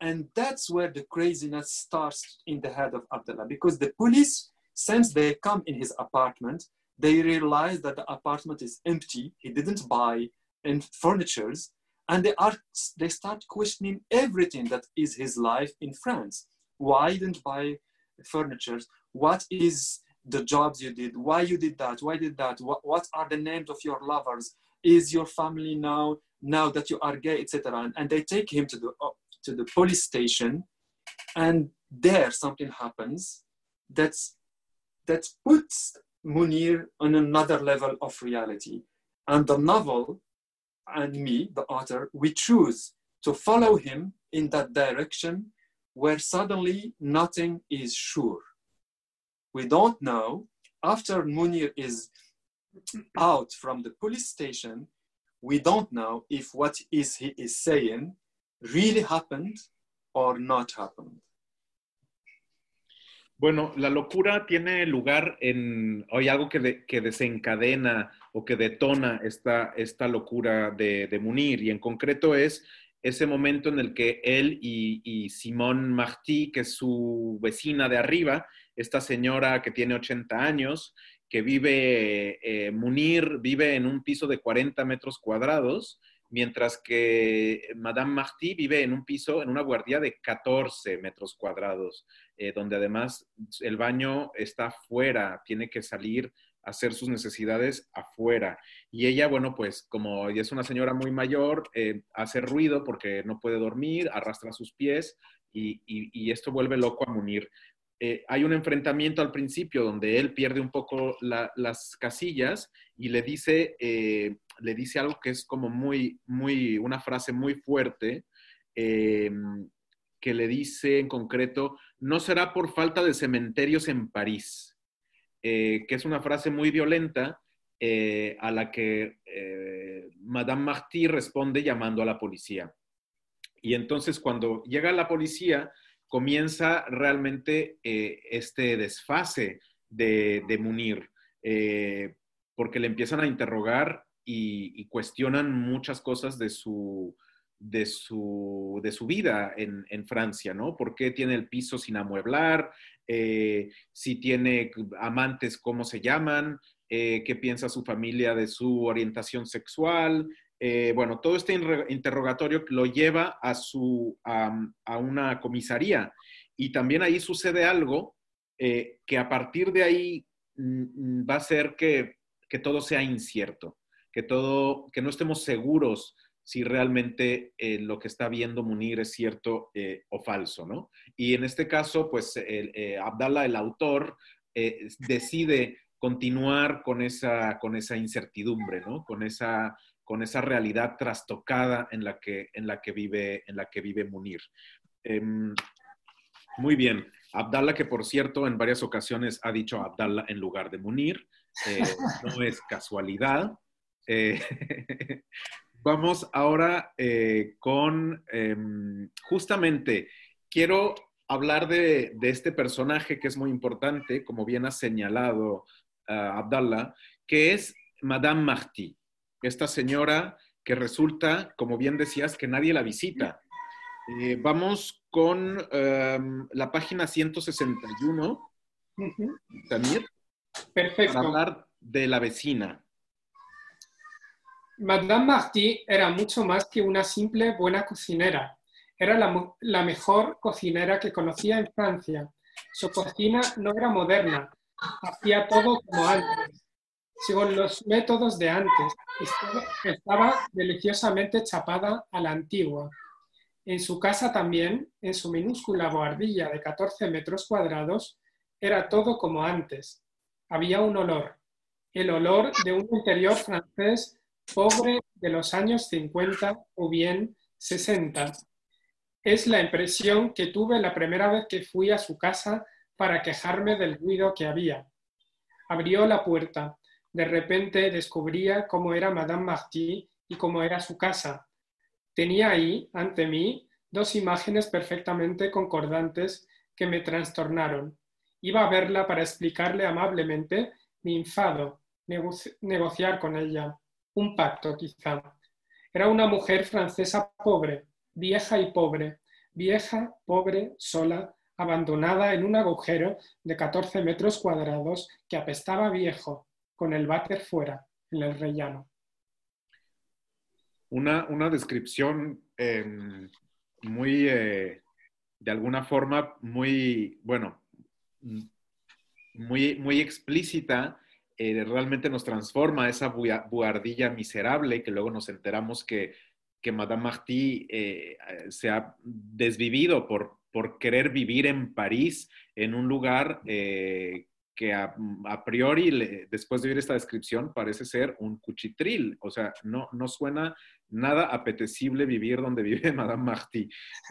And that's where the craziness starts in the head of Abdullah because the police, since they come in his apartment, they realize that the apartment is empty. He didn't buy any furnitures. And they, are, they start questioning everything that is his life in France. Why didn't buy furniture? What is the jobs you did, why you did that, why did that, what, what are the names of your lovers, is your family now, now that you are gay, etc. And, and they take him to the, uh, to the police station and there something happens that's, that puts Munir on another level of reality. And the novel and me, the author, we choose to follow him in that direction where suddenly nothing is sure we don't know. After Munir is out from the police station, we don't know if what is he is saying really happened or not happened. Bueno, la locura tiene lugar en, hay algo que, de, que desencadena o que detona esta, esta locura de, de, Munir, y en concreto es ese momento en el que él y, y Simone Martí, que es su vecina de arriba, esta señora que tiene 80 años, que vive, eh, Munir vive en un piso de 40 metros cuadrados, mientras que Madame Martí vive en un piso, en una guardia de 14 metros cuadrados, eh, donde además el baño está fuera, tiene que salir hacer sus necesidades afuera. Y ella, bueno, pues como ella es una señora muy mayor, eh, hace ruido porque no puede dormir, arrastra sus pies y, esto vuelve loco a Munir. Eh, hay un enfrentamiento al principio donde él pierde un poco las casillas y le dice, eh, le dice algo que es como muy, muy, una frase muy fuerte, que le dice en concreto, no será por falta de cementerios en París, que es una frase muy violenta a la que Madame Martí responde llamando a la policía. Y entonces cuando llega la policía, comienza realmente eh, este desfase de, Munir, eh, porque le empiezan a interrogar y, cuestionan muchas cosas de su, de su, de su vida en, Francia, ¿no? ¿Por qué tiene el piso sin amueblar? Eh, si tiene amantes, ¿cómo se llaman? ¿Qué piensa su familia de su orientación sexual? Eh, bueno, todo este interrogatorio lo lleva a, su, a, una comisaría y también ahí sucede algo eh, que a partir de ahí mm, va a ser que, todo sea incierto, que, todo, que no estemos seguros si realmente eh, lo que está viendo Munir es cierto o falso, ¿no? Y en este caso, pues Abdallah, el autor, decide continuar con esa, con esa incertidumbre, ¿no? Con esa con esa realidad trastocada en la que, en la que, vive, en la que vive Munir. Em, muy bien. Abdallah, que por cierto en varias ocasiones ha dicho Abdallah en lugar de Munir, eh, no es casualidad. Eh, *laughs* vamos ahora eh, con, em, justamente, quiero hablar de, este personaje que es muy importante, como bien ha señalado Abdallah, que es Madame Martí esta señora que resulta, como bien decías, que nadie la visita. Eh, vamos con em, la página 161, Tamir, Perfecto. para hablar de la vecina. Madame Marty era mucho más que una simple buena cocinera. Era la, mejor cocinera que conocía en Francia. Su cocina no era moderna, hacía todo como antes según los métodos de antes. Estaba, deliciosamente chapada a la antigua. En su casa también, en su minúscula boardilla de 14 metros cuadrados, era todo como antes. Había un olor, el olor de un interior francés pobre de los años 50 o bien 60. Es la impresión que tuve la primera vez que fui a su casa para quejarme del ruido que había. Abrió la puerta de repente descubría cómo era Madame Marty y cómo era su casa. Tenía ahí, ante mí, dos imágenes perfectamente concordantes que me trastornaron. Iba a verla para explicarle amablemente mi enfado, negociar con ella, un pacto quizá. Era una mujer francesa pobre, vieja y pobre, vieja, pobre, sola, abandonada en un agujero de 14 metros cuadrados que apestaba viejo, con el váter fuera, en el rellano. Una, una descripción em, muy, eh, de alguna forma, muy, bueno, muy, muy explícita, eh, realmente nos transforma esa buhardilla miserable que luego nos enteramos que, que Madame Marty eh, se ha desvivido por, por querer vivir en París, en un lugar eh, que a, priori, después de oír esta descripción, parece ser un cuchitril. O sea, no, no suena nada apetecible vivir donde *laughs* vive Madame Marty.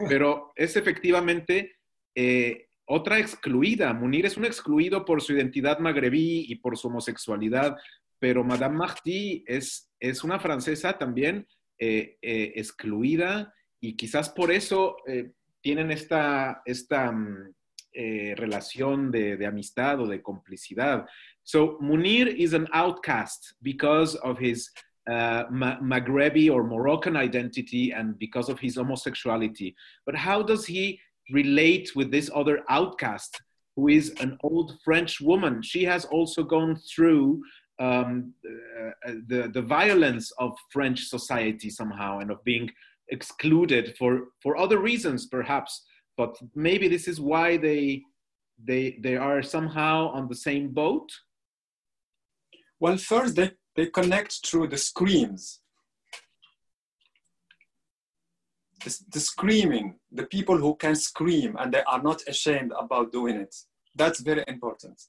Pero es efectivamente eh, otra excluida. Munir es un excluido por su identidad magrebí y por su homosexualidad, pero Madame Marty es, es una francesa también eh, excluida y quizás por eso tienen esta, esta mm, eh, relación de, amistad o de complicidad. So Munir is an outcast because of his uh, Ma Maghrebi or Moroccan identity and because of his homosexuality. But how does he relate with this other outcast who is an old French woman? She has also gone through um, uh, the, the violence of French society somehow and of being excluded for for other reasons perhaps. But maybe this is why they they they are somehow on the same boat? Well first they they connect through the screams the, the screaming the people who can scream and they are not ashamed about doing it that's very important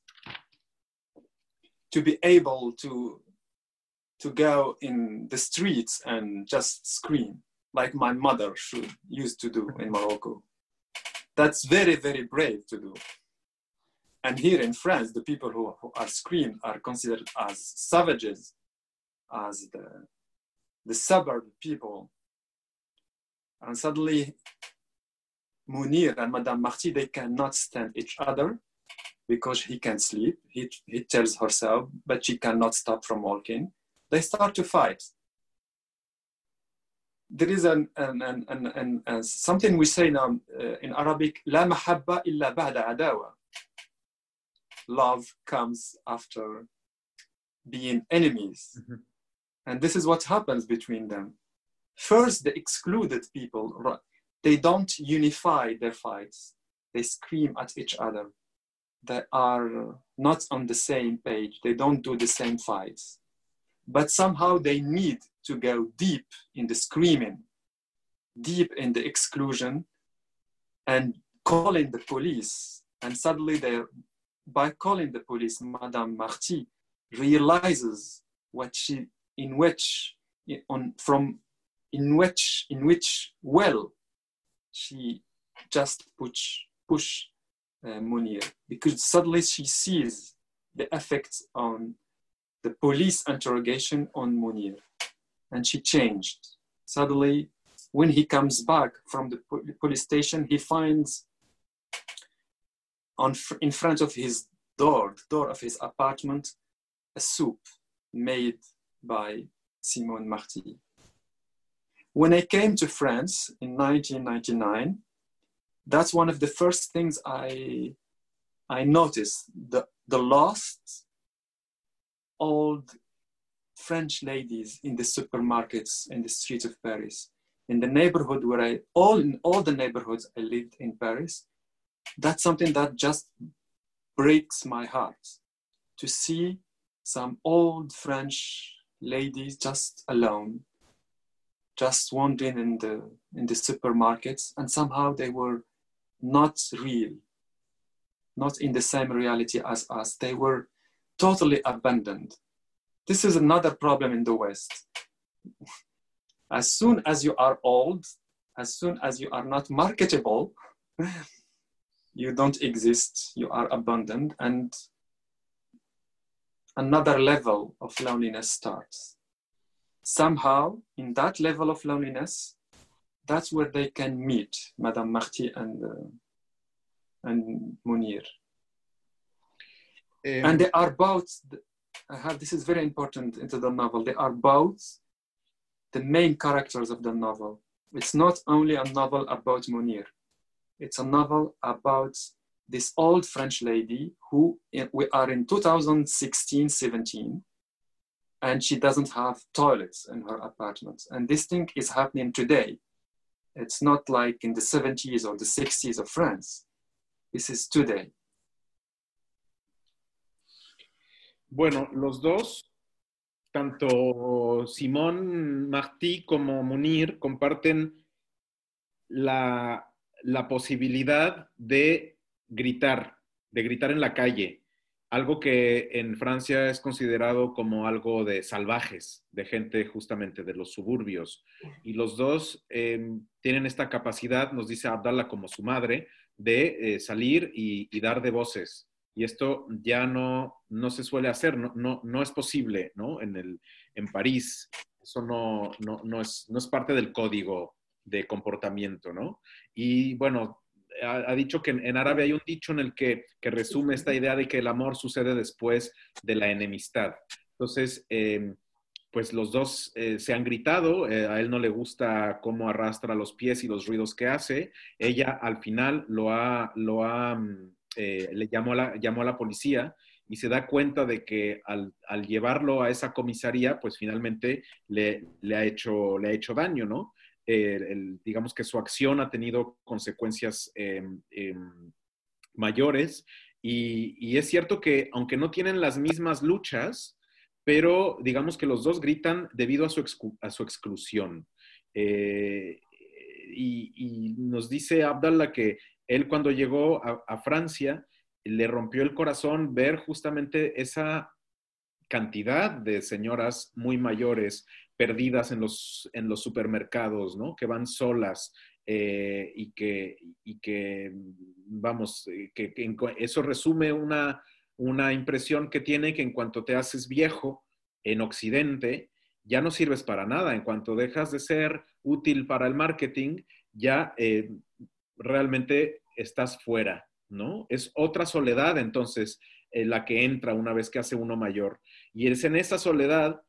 to be able to to go in the streets and just scream like my mother should used to do in Morocco. That's very, very brave to do. And here in France, the people who, who are screamed are considered as savages, as the, the suburb people. And suddenly, Munir and Madame Marty, they cannot stand each other because he can sleep. He, he tells herself, but she cannot stop from walking. They start to fight there is an, an, an, an, an something we say now uh, in Arabic, لا محبة إلا بعد عداوة. Love comes after being enemies. Mm-hmm. And this is what happens between them. First, the excluded people, they don't unify their fights. They scream at each other. They are not on the same page. They don't do the same fights. But somehow they need to go deep in the screaming, deep in the exclusion, and calling the police. And suddenly, they, by calling the police, Madame Marty realizes what she, in which, on from, in which, in which well, she just push push uh, Munir because suddenly she sees the effects on the police interrogation on Munir and she changed. Suddenly, when he comes back from the police station, he finds on in front of his door, the door of his apartment, a soup made by Simone Marty. When I came to France in 1999, that's one of the first things I I noticed the the lost old French ladies in the supermarkets in the streets of Paris. In the neighborhood where I, all in all the neighborhoods I lived in Paris, that's something that just breaks my heart to see some old French ladies just alone, just wandering in the in the supermarkets, and somehow they were not real, not in the same reality as us. They were totally abandoned this is another problem in the West. *laughs* As soon as you are old, as soon as you are not marketable, *laughs* you don't exist, you are abandoned, and another level of loneliness starts. Somehow, in that level of loneliness, that's where they can meet Madame Marty and, uh, and Munir. Um, and they are both I have this is very important into the novel. They are both the main characters of the novel. It's not only a novel about Munir. It's a novel about this old French lady who we are in 2016, 17, and she doesn't have toilets in her apartment. And this thing is happening today. It's not like in the 70s or the 60s of France. This is today. Bueno, los dos, tanto Simón Martí como Munir, comparten la, la posibilidad de gritar, de gritar en la calle, algo que en Francia es considerado como algo de salvajes, de gente justamente de los suburbios. Y los dos eh, tienen esta capacidad, nos dice Abdallah como su madre, de eh, salir y, y, dar de voces. Y esto ya no, no se suele hacer, no, no, no es posible ¿no? En, el, en París. Eso no, no, no, es, no es parte del código de comportamiento, ¿no? Y bueno, ha, dicho que en, en, árabe hay un dicho en el que, que, resume esta idea de que el amor sucede después de la enemistad. Entonces, eh, pues los dos eh, se han gritado, eh, a él no le gusta cómo arrastra los pies y los ruidos que hace, ella al final lo ha, lo ha eh, le llamó a, la, llamó a la policía y se da cuenta de que al, al llevarlo a esa comisaría, pues finalmente le, le, ha, hecho, le ha hecho daño, ¿no? El, digamos que su acción ha tenido consecuencias eh, eh, mayores y, es cierto que aunque no tienen las mismas luchas, pero digamos que los dos gritan debido a su, a su exclusión. Eh, y, nos dice Abdallah que él cuando llegó a, Francia le rompió el corazón ver justamente esa cantidad de señoras muy mayores perdidas en los, en los supermercados, ¿no? Que van solas eh, y, que, y que, vamos, eh, que, eso resume una, una impresión que tiene que en cuanto te haces viejo en Occidente, ya no sirves para nada. En cuanto dejas de ser útil para el marketing, ya eh, realmente estás fuera, ¿no? Es otra soledad entonces la que entra una vez que hace uno mayor. Y es en esa soledad,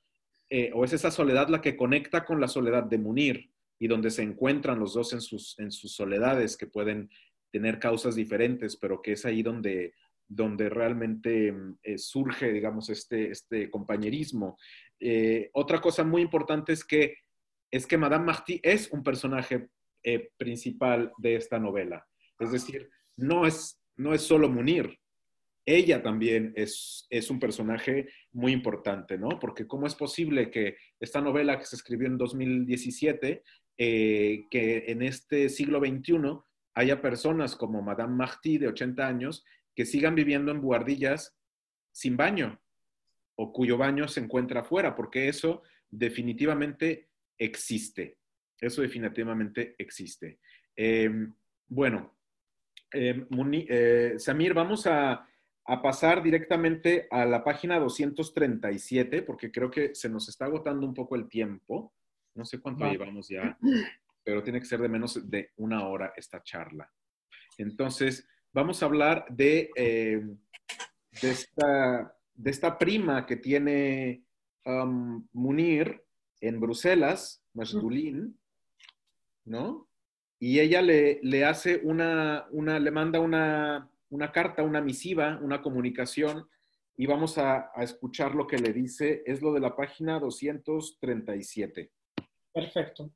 eh, o es esa soledad la que conecta con la soledad de Munir y donde se encuentran los dos en sus, en sus soledades que pueden tener causas diferentes, pero que es ahí donde, donde realmente eh, surge, digamos, este, este compañerismo. Eh, otra cosa muy importante es que, es que Madame Martí es un personaje principal de esta novela. Es decir, no es, no es solo Munir, ella también es, es, un personaje muy importante, ¿no? Porque cómo es posible que esta novela que se escribió en 2017, eh, que en este siglo XXI haya personas como Madame Martí, de 80 años, que sigan viviendo en buhardillas sin baño o cuyo baño se encuentra afuera, porque eso definitivamente existe. Eso definitivamente existe. Eh, bueno, Muni, eh, Samir, vamos a, a, pasar directamente a la página 237, porque creo que se nos está agotando un poco el tiempo. No sé cuánto no. llevamos ya, pero tiene que ser de menos de una hora esta charla. Entonces, vamos a hablar de, eh, de, esta, de, esta, prima que tiene um, Munir en Bruselas, Masdulin, ¿no? Y ella le, le hace una, una, le manda una, una, carta, una misiva, una comunicación, y vamos a, escuchar lo que le dice. Es lo de la página 237. Perfecto.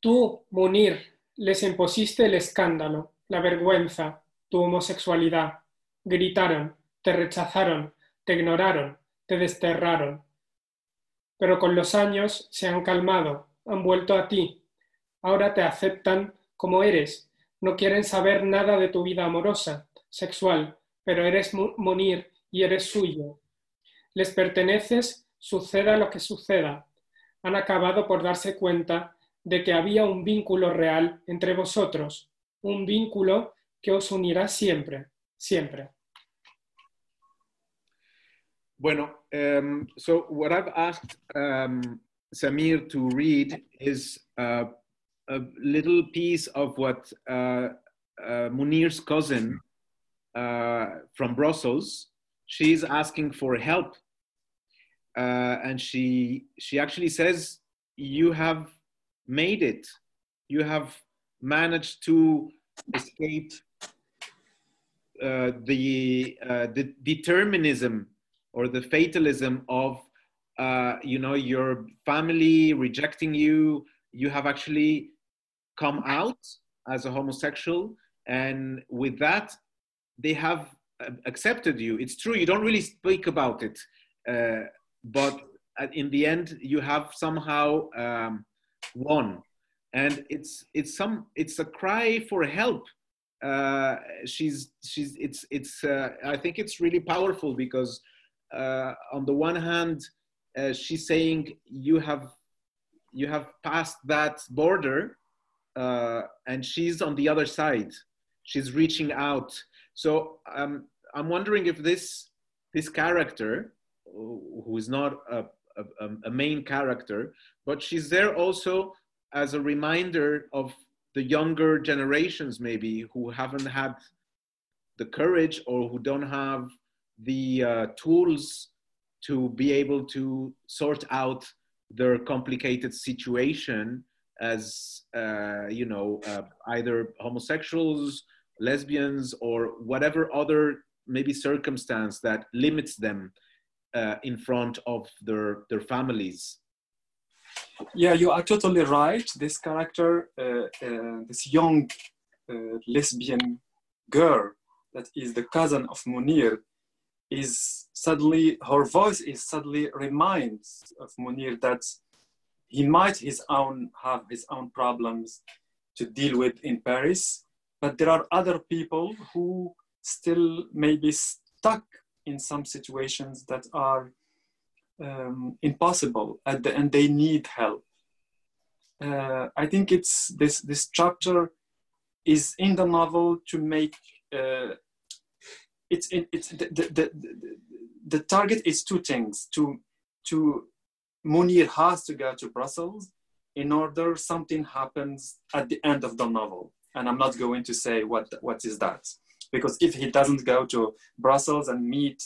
Tú, Munir, les impusiste el escándalo la vergüenza, tu homosexualidad. Gritaron, te rechazaron, te ignoraron, te desterraron. Pero con los años se han calmado, han vuelto a ti. Ahora te aceptan como eres. No quieren saber nada de tu vida amorosa, sexual, pero eres Munir y eres suyo. Les perteneces, suceda lo que suceda. Han acabado por darse cuenta de que había un vínculo real entre vosotros, un vínculo que os unirá siempre, siempre. Bueno, um, so what I've asked um, Samir to read is uh, a little piece of what uh, uh, Munir's cousin uh, from Brussels she's asking for help. Uh, and she she actually says, "You have made it. You have managed to escape uh, the uh, the determinism or the fatalism of uh, you know your family rejecting you. You have actually come out as a homosexual, and with that, they have accepted you. It's true. You don't really speak about it, uh, but in the end, you have somehow um, won, and it's it's some it's a cry for help. Uh, she's she's it's it's uh, I think it's really powerful because uh, on the one hand, uh, she's saying you have you have passed that border, and she's on the other side. She's reaching out so um, I'm wondering if this this character, who is not a, a, a main character, but she's there also as a reminder of the younger generations, maybe who haven't had the courage or who don't have the uh, tools to be able to sort out their complicated situation as uh, you know uh, either homosexuals lesbians or whatever other maybe circumstance that limits them uh, in front of their their families. Yeah you are totally right. This character uh, uh, this young uh, lesbian girl that is the cousin of munir is suddenly her voice is suddenly reminds of munir that he might his own have his own problems to deal with in paris but there are other people who still may be stuck in some situations that are um, impossible at the end they need help. Uh, i think it's this this chapter is in the novel to make uh, it's it's the, the, the, the target is two things to to munir has to go to brussels in order something happens at the end of the novel and I'm not going to say what what is that because if he doesn't go to Brussels and meet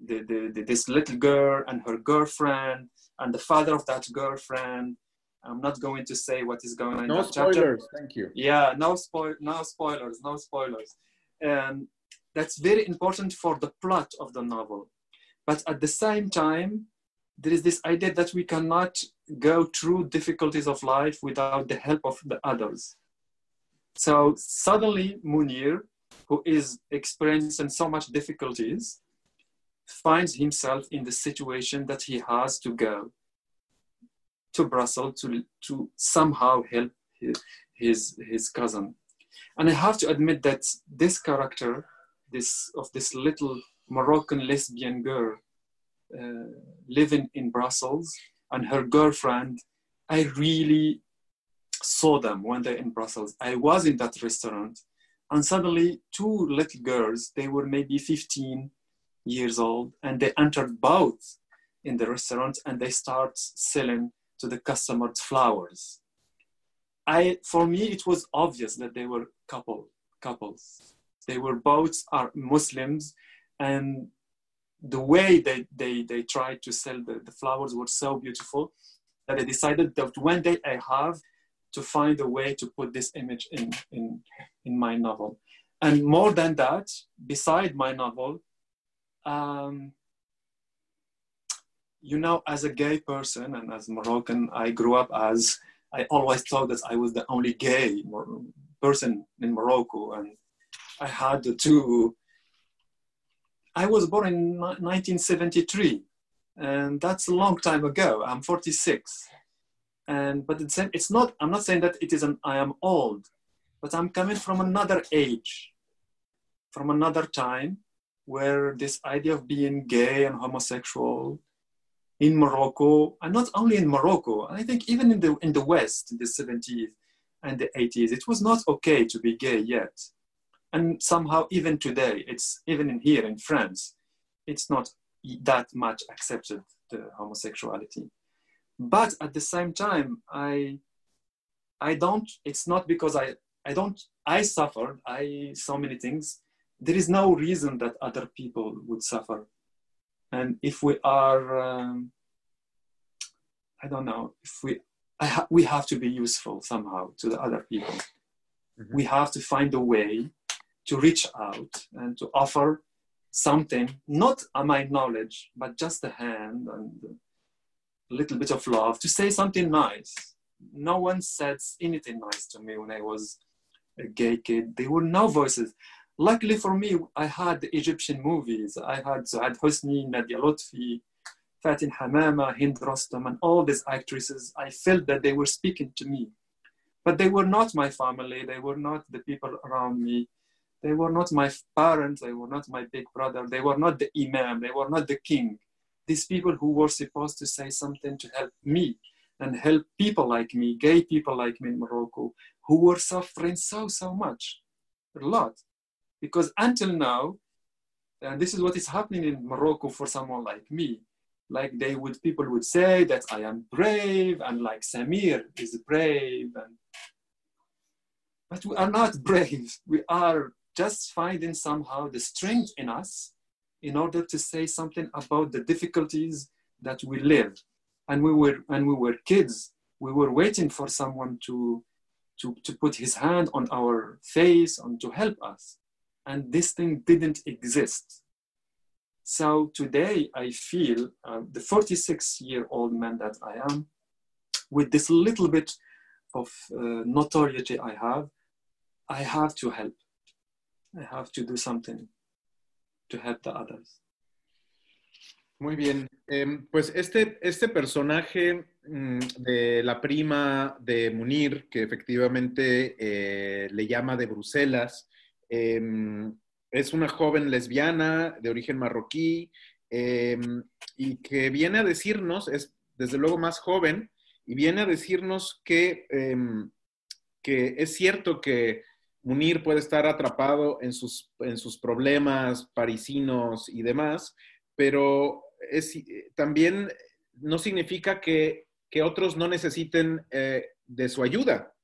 the, the, the, this little girl and her girlfriend and the father of that girlfriend, I'm not going to say what is going on. No spoilers, chapter. thank you. Yeah, no spoil, no spoilers, no spoilers, and that's very important for the plot of the novel. But at the same time, there is this idea that we cannot go through difficulties of life without the help of the others so suddenly Munir, who is experiencing so much difficulties, finds himself in the situation that he has to go to Brussels to, to somehow help his, his, his cousin. And I have to admit that this character, this of this little Moroccan lesbian girl Uh, living in Brussels and her girlfriend, I really saw them one day in Brussels. I was in that restaurant, and suddenly two little girls, they were maybe 15 years old, and they entered both in the restaurant and they start selling to the customers flowers. I, for me, it was obvious that they were couple, couples. They were both are Muslims, and the way they, they, they tried to sell the, the flowers were so beautiful that I decided that one day I have to find a way to put this image in, in, in my novel. And more than that, beside my novel, um, you know, as a gay person and as Moroccan, I grew up as, I always thought that I was the only gay person in Morocco. And I had to, I was born in 1973, and that's a long time ago. I'm 46 and but it's, it's not i'm not saying that it is an i am old but i'm coming from another age from another time where this idea of being gay and homosexual in morocco and not only in morocco i think even in the in the west in the 70s and the 80s it was not okay to be gay yet and somehow even today it's even in here in france it's not that much accepted the homosexuality but at the same time i i don't it's not because i i don't i suffered i so many things there is no reason that other people would suffer. And if we are, um, I don't know, if we, ha- we have to be useful somehow to the other people. Mm-hmm. We have to find a way to reach out and to offer something, not my knowledge, but just a hand and a little bit of love to say something nice. No one said anything nice to me when I was a gay kid. There were no voices. Luckily for me, I had the Egyptian movies. I had Suad Hosni, Nadia Lotfi, Fatin Hamama, Hind Rostam, and all these actresses. I felt that they were speaking to me. But they were not my family. They were not the people around me. They were not my parents. They were not my big brother. They were not the imam. They were not the king. These people who were supposed to say something to help me and help people like me, gay people like me in Morocco, who were suffering so, so much, a lot. Because until now, and this is what is happening in Morocco for someone like me, like they would, people would say that I am brave and like Samir is brave. And, but we are not *laughs* brave. We are just finding somehow the strength in us in order to say something about the difficulties that we live. And we were, and we were kids, we were waiting for someone to, to, to put his hand on our face and to help us. And this thing didn't exist. So today I feel uh, the 46 year old man that I am, with this little bit of uh, notoriety I have, I have to help. I have to do something to help the others. Muy bien. Eh, pues este, este personaje mmm, de la prima de Munir, que efectivamente eh, le llama de Bruselas, eh, es una joven lesbiana de origen marroquí y que viene a decirnos, es desde luego más joven, y viene a decirnos que, que es cierto que Munir puede estar atrapado en sus, en sus problemas parisinos y demás, pero es, también no significa que, que otros no necesiten eh, de su ayuda.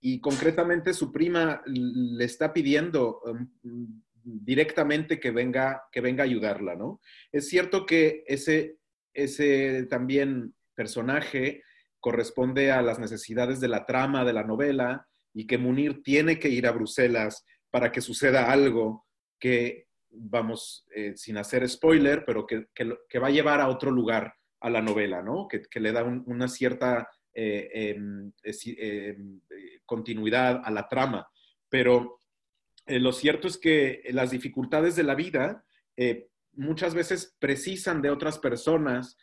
Y concretamente su prima le está pidiendo um, directamente que venga, que venga a ayudarla, ¿no? Es cierto que ese, ese también personaje corresponde a las necesidades de la trama de la novela, y que Munir tiene que ir a Bruselas para que suceda algo que, vamos, eh, sin hacer spoiler, pero que, que, va a llevar a otro lugar a la novela, ¿no? Que, le da un, una cierta eh, eh, continuidad a la trama. Pero lo cierto es que las dificultades de la vida muchas veces precisan de otras personas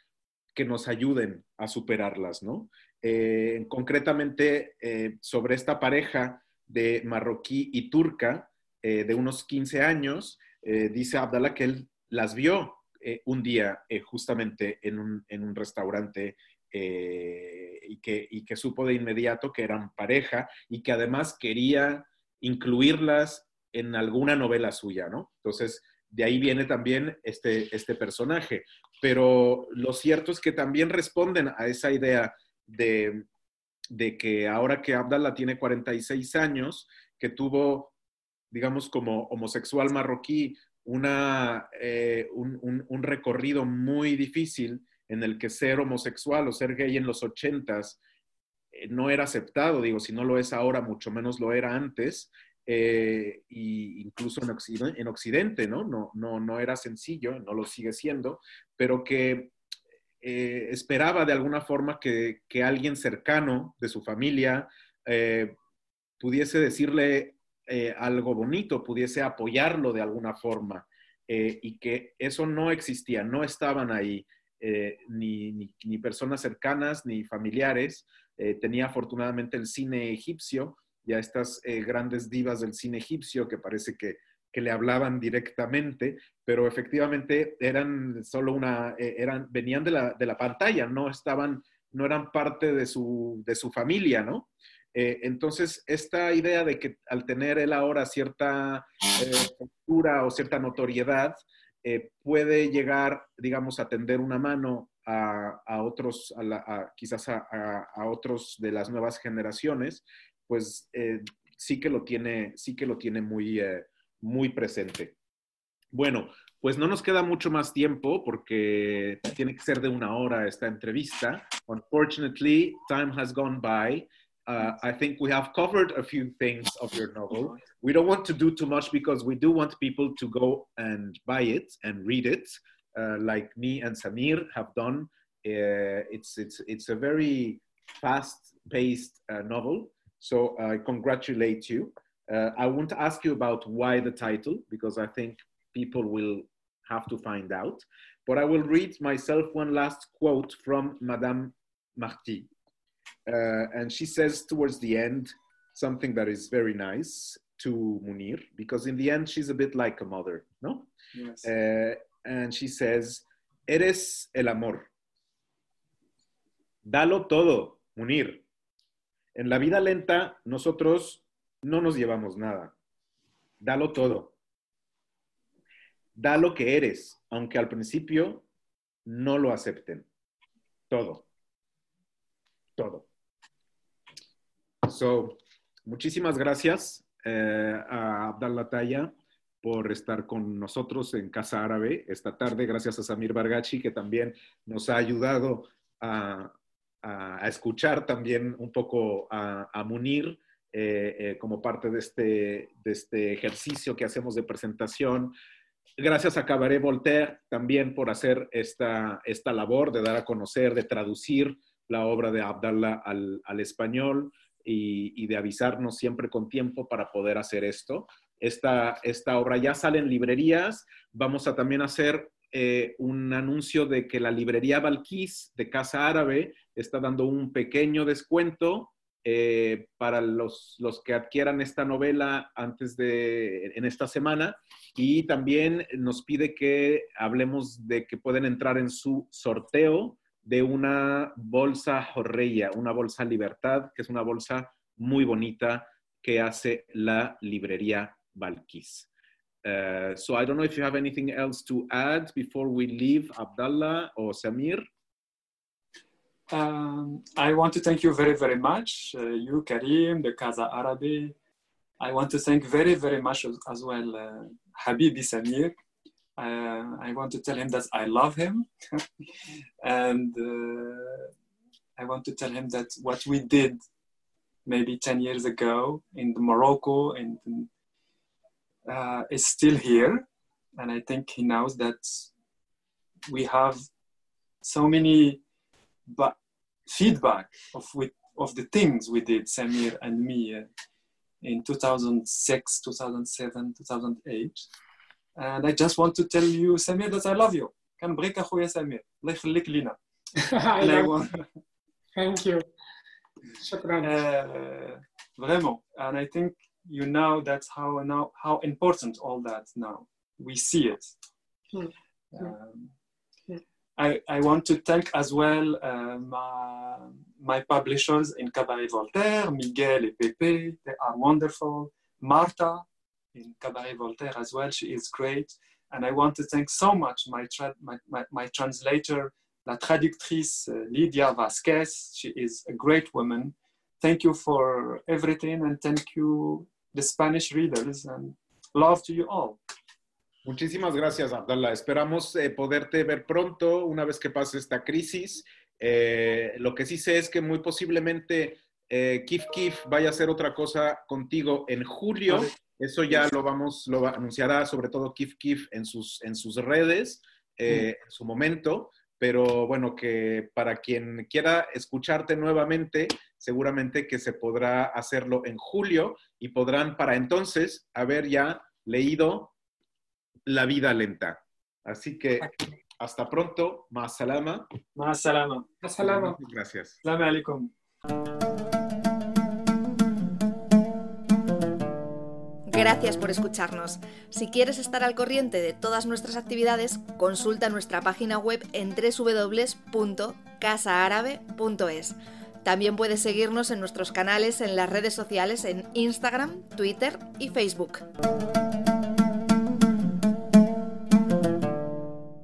que nos ayuden a superarlas, ¿no? Eh, concretamente eh, sobre esta pareja de marroquí y turca eh, de unos 15 años, dice Abdallah que él las vio un día justamente en un, en un restaurante y que, y, que, supo de inmediato que eran pareja y que además quería incluirlas en alguna novela suya, ¿no? Entonces, de ahí viene también este, este personaje. Pero lo cierto es que también responden a esa idea de, que ahora que Abdallah tiene 46 años, que tuvo, digamos, como homosexual marroquí, una, eh, un, recorrido muy difícil en el que ser homosexual o ser gay en los 80s eh, no era aceptado, digo, si no lo es ahora, mucho menos lo era antes, eh, y incluso en Occidente, en Occidente ¿no? No, ¿no? no era sencillo, no lo sigue siendo, pero que eh, esperaba de alguna forma que, que, alguien cercano de su familia eh, pudiese decirle eh, algo bonito, pudiese apoyarlo de alguna forma y que eso no existía, no estaban ahí ni, ni, ni, personas cercanas ni familiares. tenía afortunadamente el cine egipcio y a estas grandes divas del cine egipcio que parece que que le hablaban directamente, pero efectivamente eran solo una, eh, eran, venían de la, de la pantalla, no estaban, no eran parte de su, de su familia, ¿no? Eh, entonces, esta idea de que al tener él ahora cierta cultura eh, o cierta notoriedad, puede llegar, digamos, a tender una mano a, a otros, a la, a, quizás a, otros de las nuevas generaciones, pues sí que lo tiene, sí que lo tiene muy, muy presente. Bueno, pues no nos queda mucho más tiempo porque tiene que ser de una hora esta entrevista. Unfortunately, time has gone by. Uh, I think we have covered a few things of your novel. We don't want to do too much because we do want people to go and buy it and read it, uh, like me and Samir have done. Uh, it's, it's, it's a very fast-paced uh, novel, so I congratulate you. Uh, I won't ask you about why the title because I think people will have to find out. But I will read myself one last quote from Madame Marty. Uh, and she says towards the end something that is very nice to Munir, because in the end, she's a bit like a mother, ¿no? Yes. Uh, and she says, Eres el amor. Dalo todo, Munir. En la vida lenta, nosotros no nos llevamos nada. Dalo todo. Da lo que eres, aunque al principio no lo acepten. Todo. Todo. So, muchísimas gracias eh, a Abdallah Taya por estar con nosotros en Casa Árabe esta tarde. Gracias a Samir Bargachi, que también nos ha ayudado a, escuchar también un poco a Munir eh, eh, como parte de este, de este ejercicio que hacemos de presentación. Gracias a Cabaret Voltaire también por hacer esta, esta labor de dar a conocer, de traducir la obra de Abdallah al, al español y, de avisarnos siempre con tiempo para poder hacer esto. Esta, esta obra ya sale en librerías. Vamos a también hacer eh, un anuncio de que la librería Balquís de Casa Árabe está dando un pequeño descuento eh, para los, los, que adquieran esta novela antes de, en esta semana. Y también nos pide que hablemos de que pueden entrar en su sorteo de una bolsa Jorreya, una bolsa Libertad, que es una bolsa muy bonita que hace la librería Balkis. Uh, so I don't know if you have anything else to add before we leave Abdallah or Samir. Um, I want to thank you very, very much, uh, you, Karim, the Casa Arabi. I want to thank very, very much as, as well uh, Habibi Samir. Uh, I want to tell him that I love him. *laughs* and uh, I want to tell him that what we did maybe 10 years ago in Morocco and uh, is still here. And I think he knows that we have so many but feedback of with, of the things we did, Samir and me, uh, in 2006, 2007, 2008. And I just want to tell you, Samir, that I love you. كان بغيك أخويا سمير الله يخليك لينا. Thank you. شكرا. Uh, vraiment. And I think you know that's how now how important all that now. We see it. Hmm. Um, I, I want to thank as well uh, my, my publishers in Cabaret Voltaire, Miguel and Pepe, they are wonderful. Marta in Cabaret Voltaire as well, she is great. And I want to thank so much my, tra- my, my, my, translator, la traductrice uh, Lydia Vasquez. She is a great woman. Thank you for everything and thank you, the Spanish readers, and love to you all. Muchísimas gracias, Abdallah. Esperamos eh, poderte ver pronto una vez que pase esta crisis. Eh, lo que sí sé es que muy posiblemente eh, Kif Kif vaya a hacer otra cosa contigo en julio. Eso ya lo vamos, lo anunciará sobre todo Kif Kif en sus, en sus redes en su momento. Pero bueno, que para quien quiera escucharte nuevamente, seguramente que se podrá hacerlo en julio y podrán para entonces haber ya leído la vida lenta. Así que hasta pronto. Más salama. Más salama. Más salama. Gracias. Salam alaikum. Gracias por escucharnos. Si quieres estar al corriente de todas nuestras actividades, consulta nuestra página web en www.casaarabe.es. También puedes seguirnos en nuestros canales en las redes sociales en Instagram, Twitter y Facebook.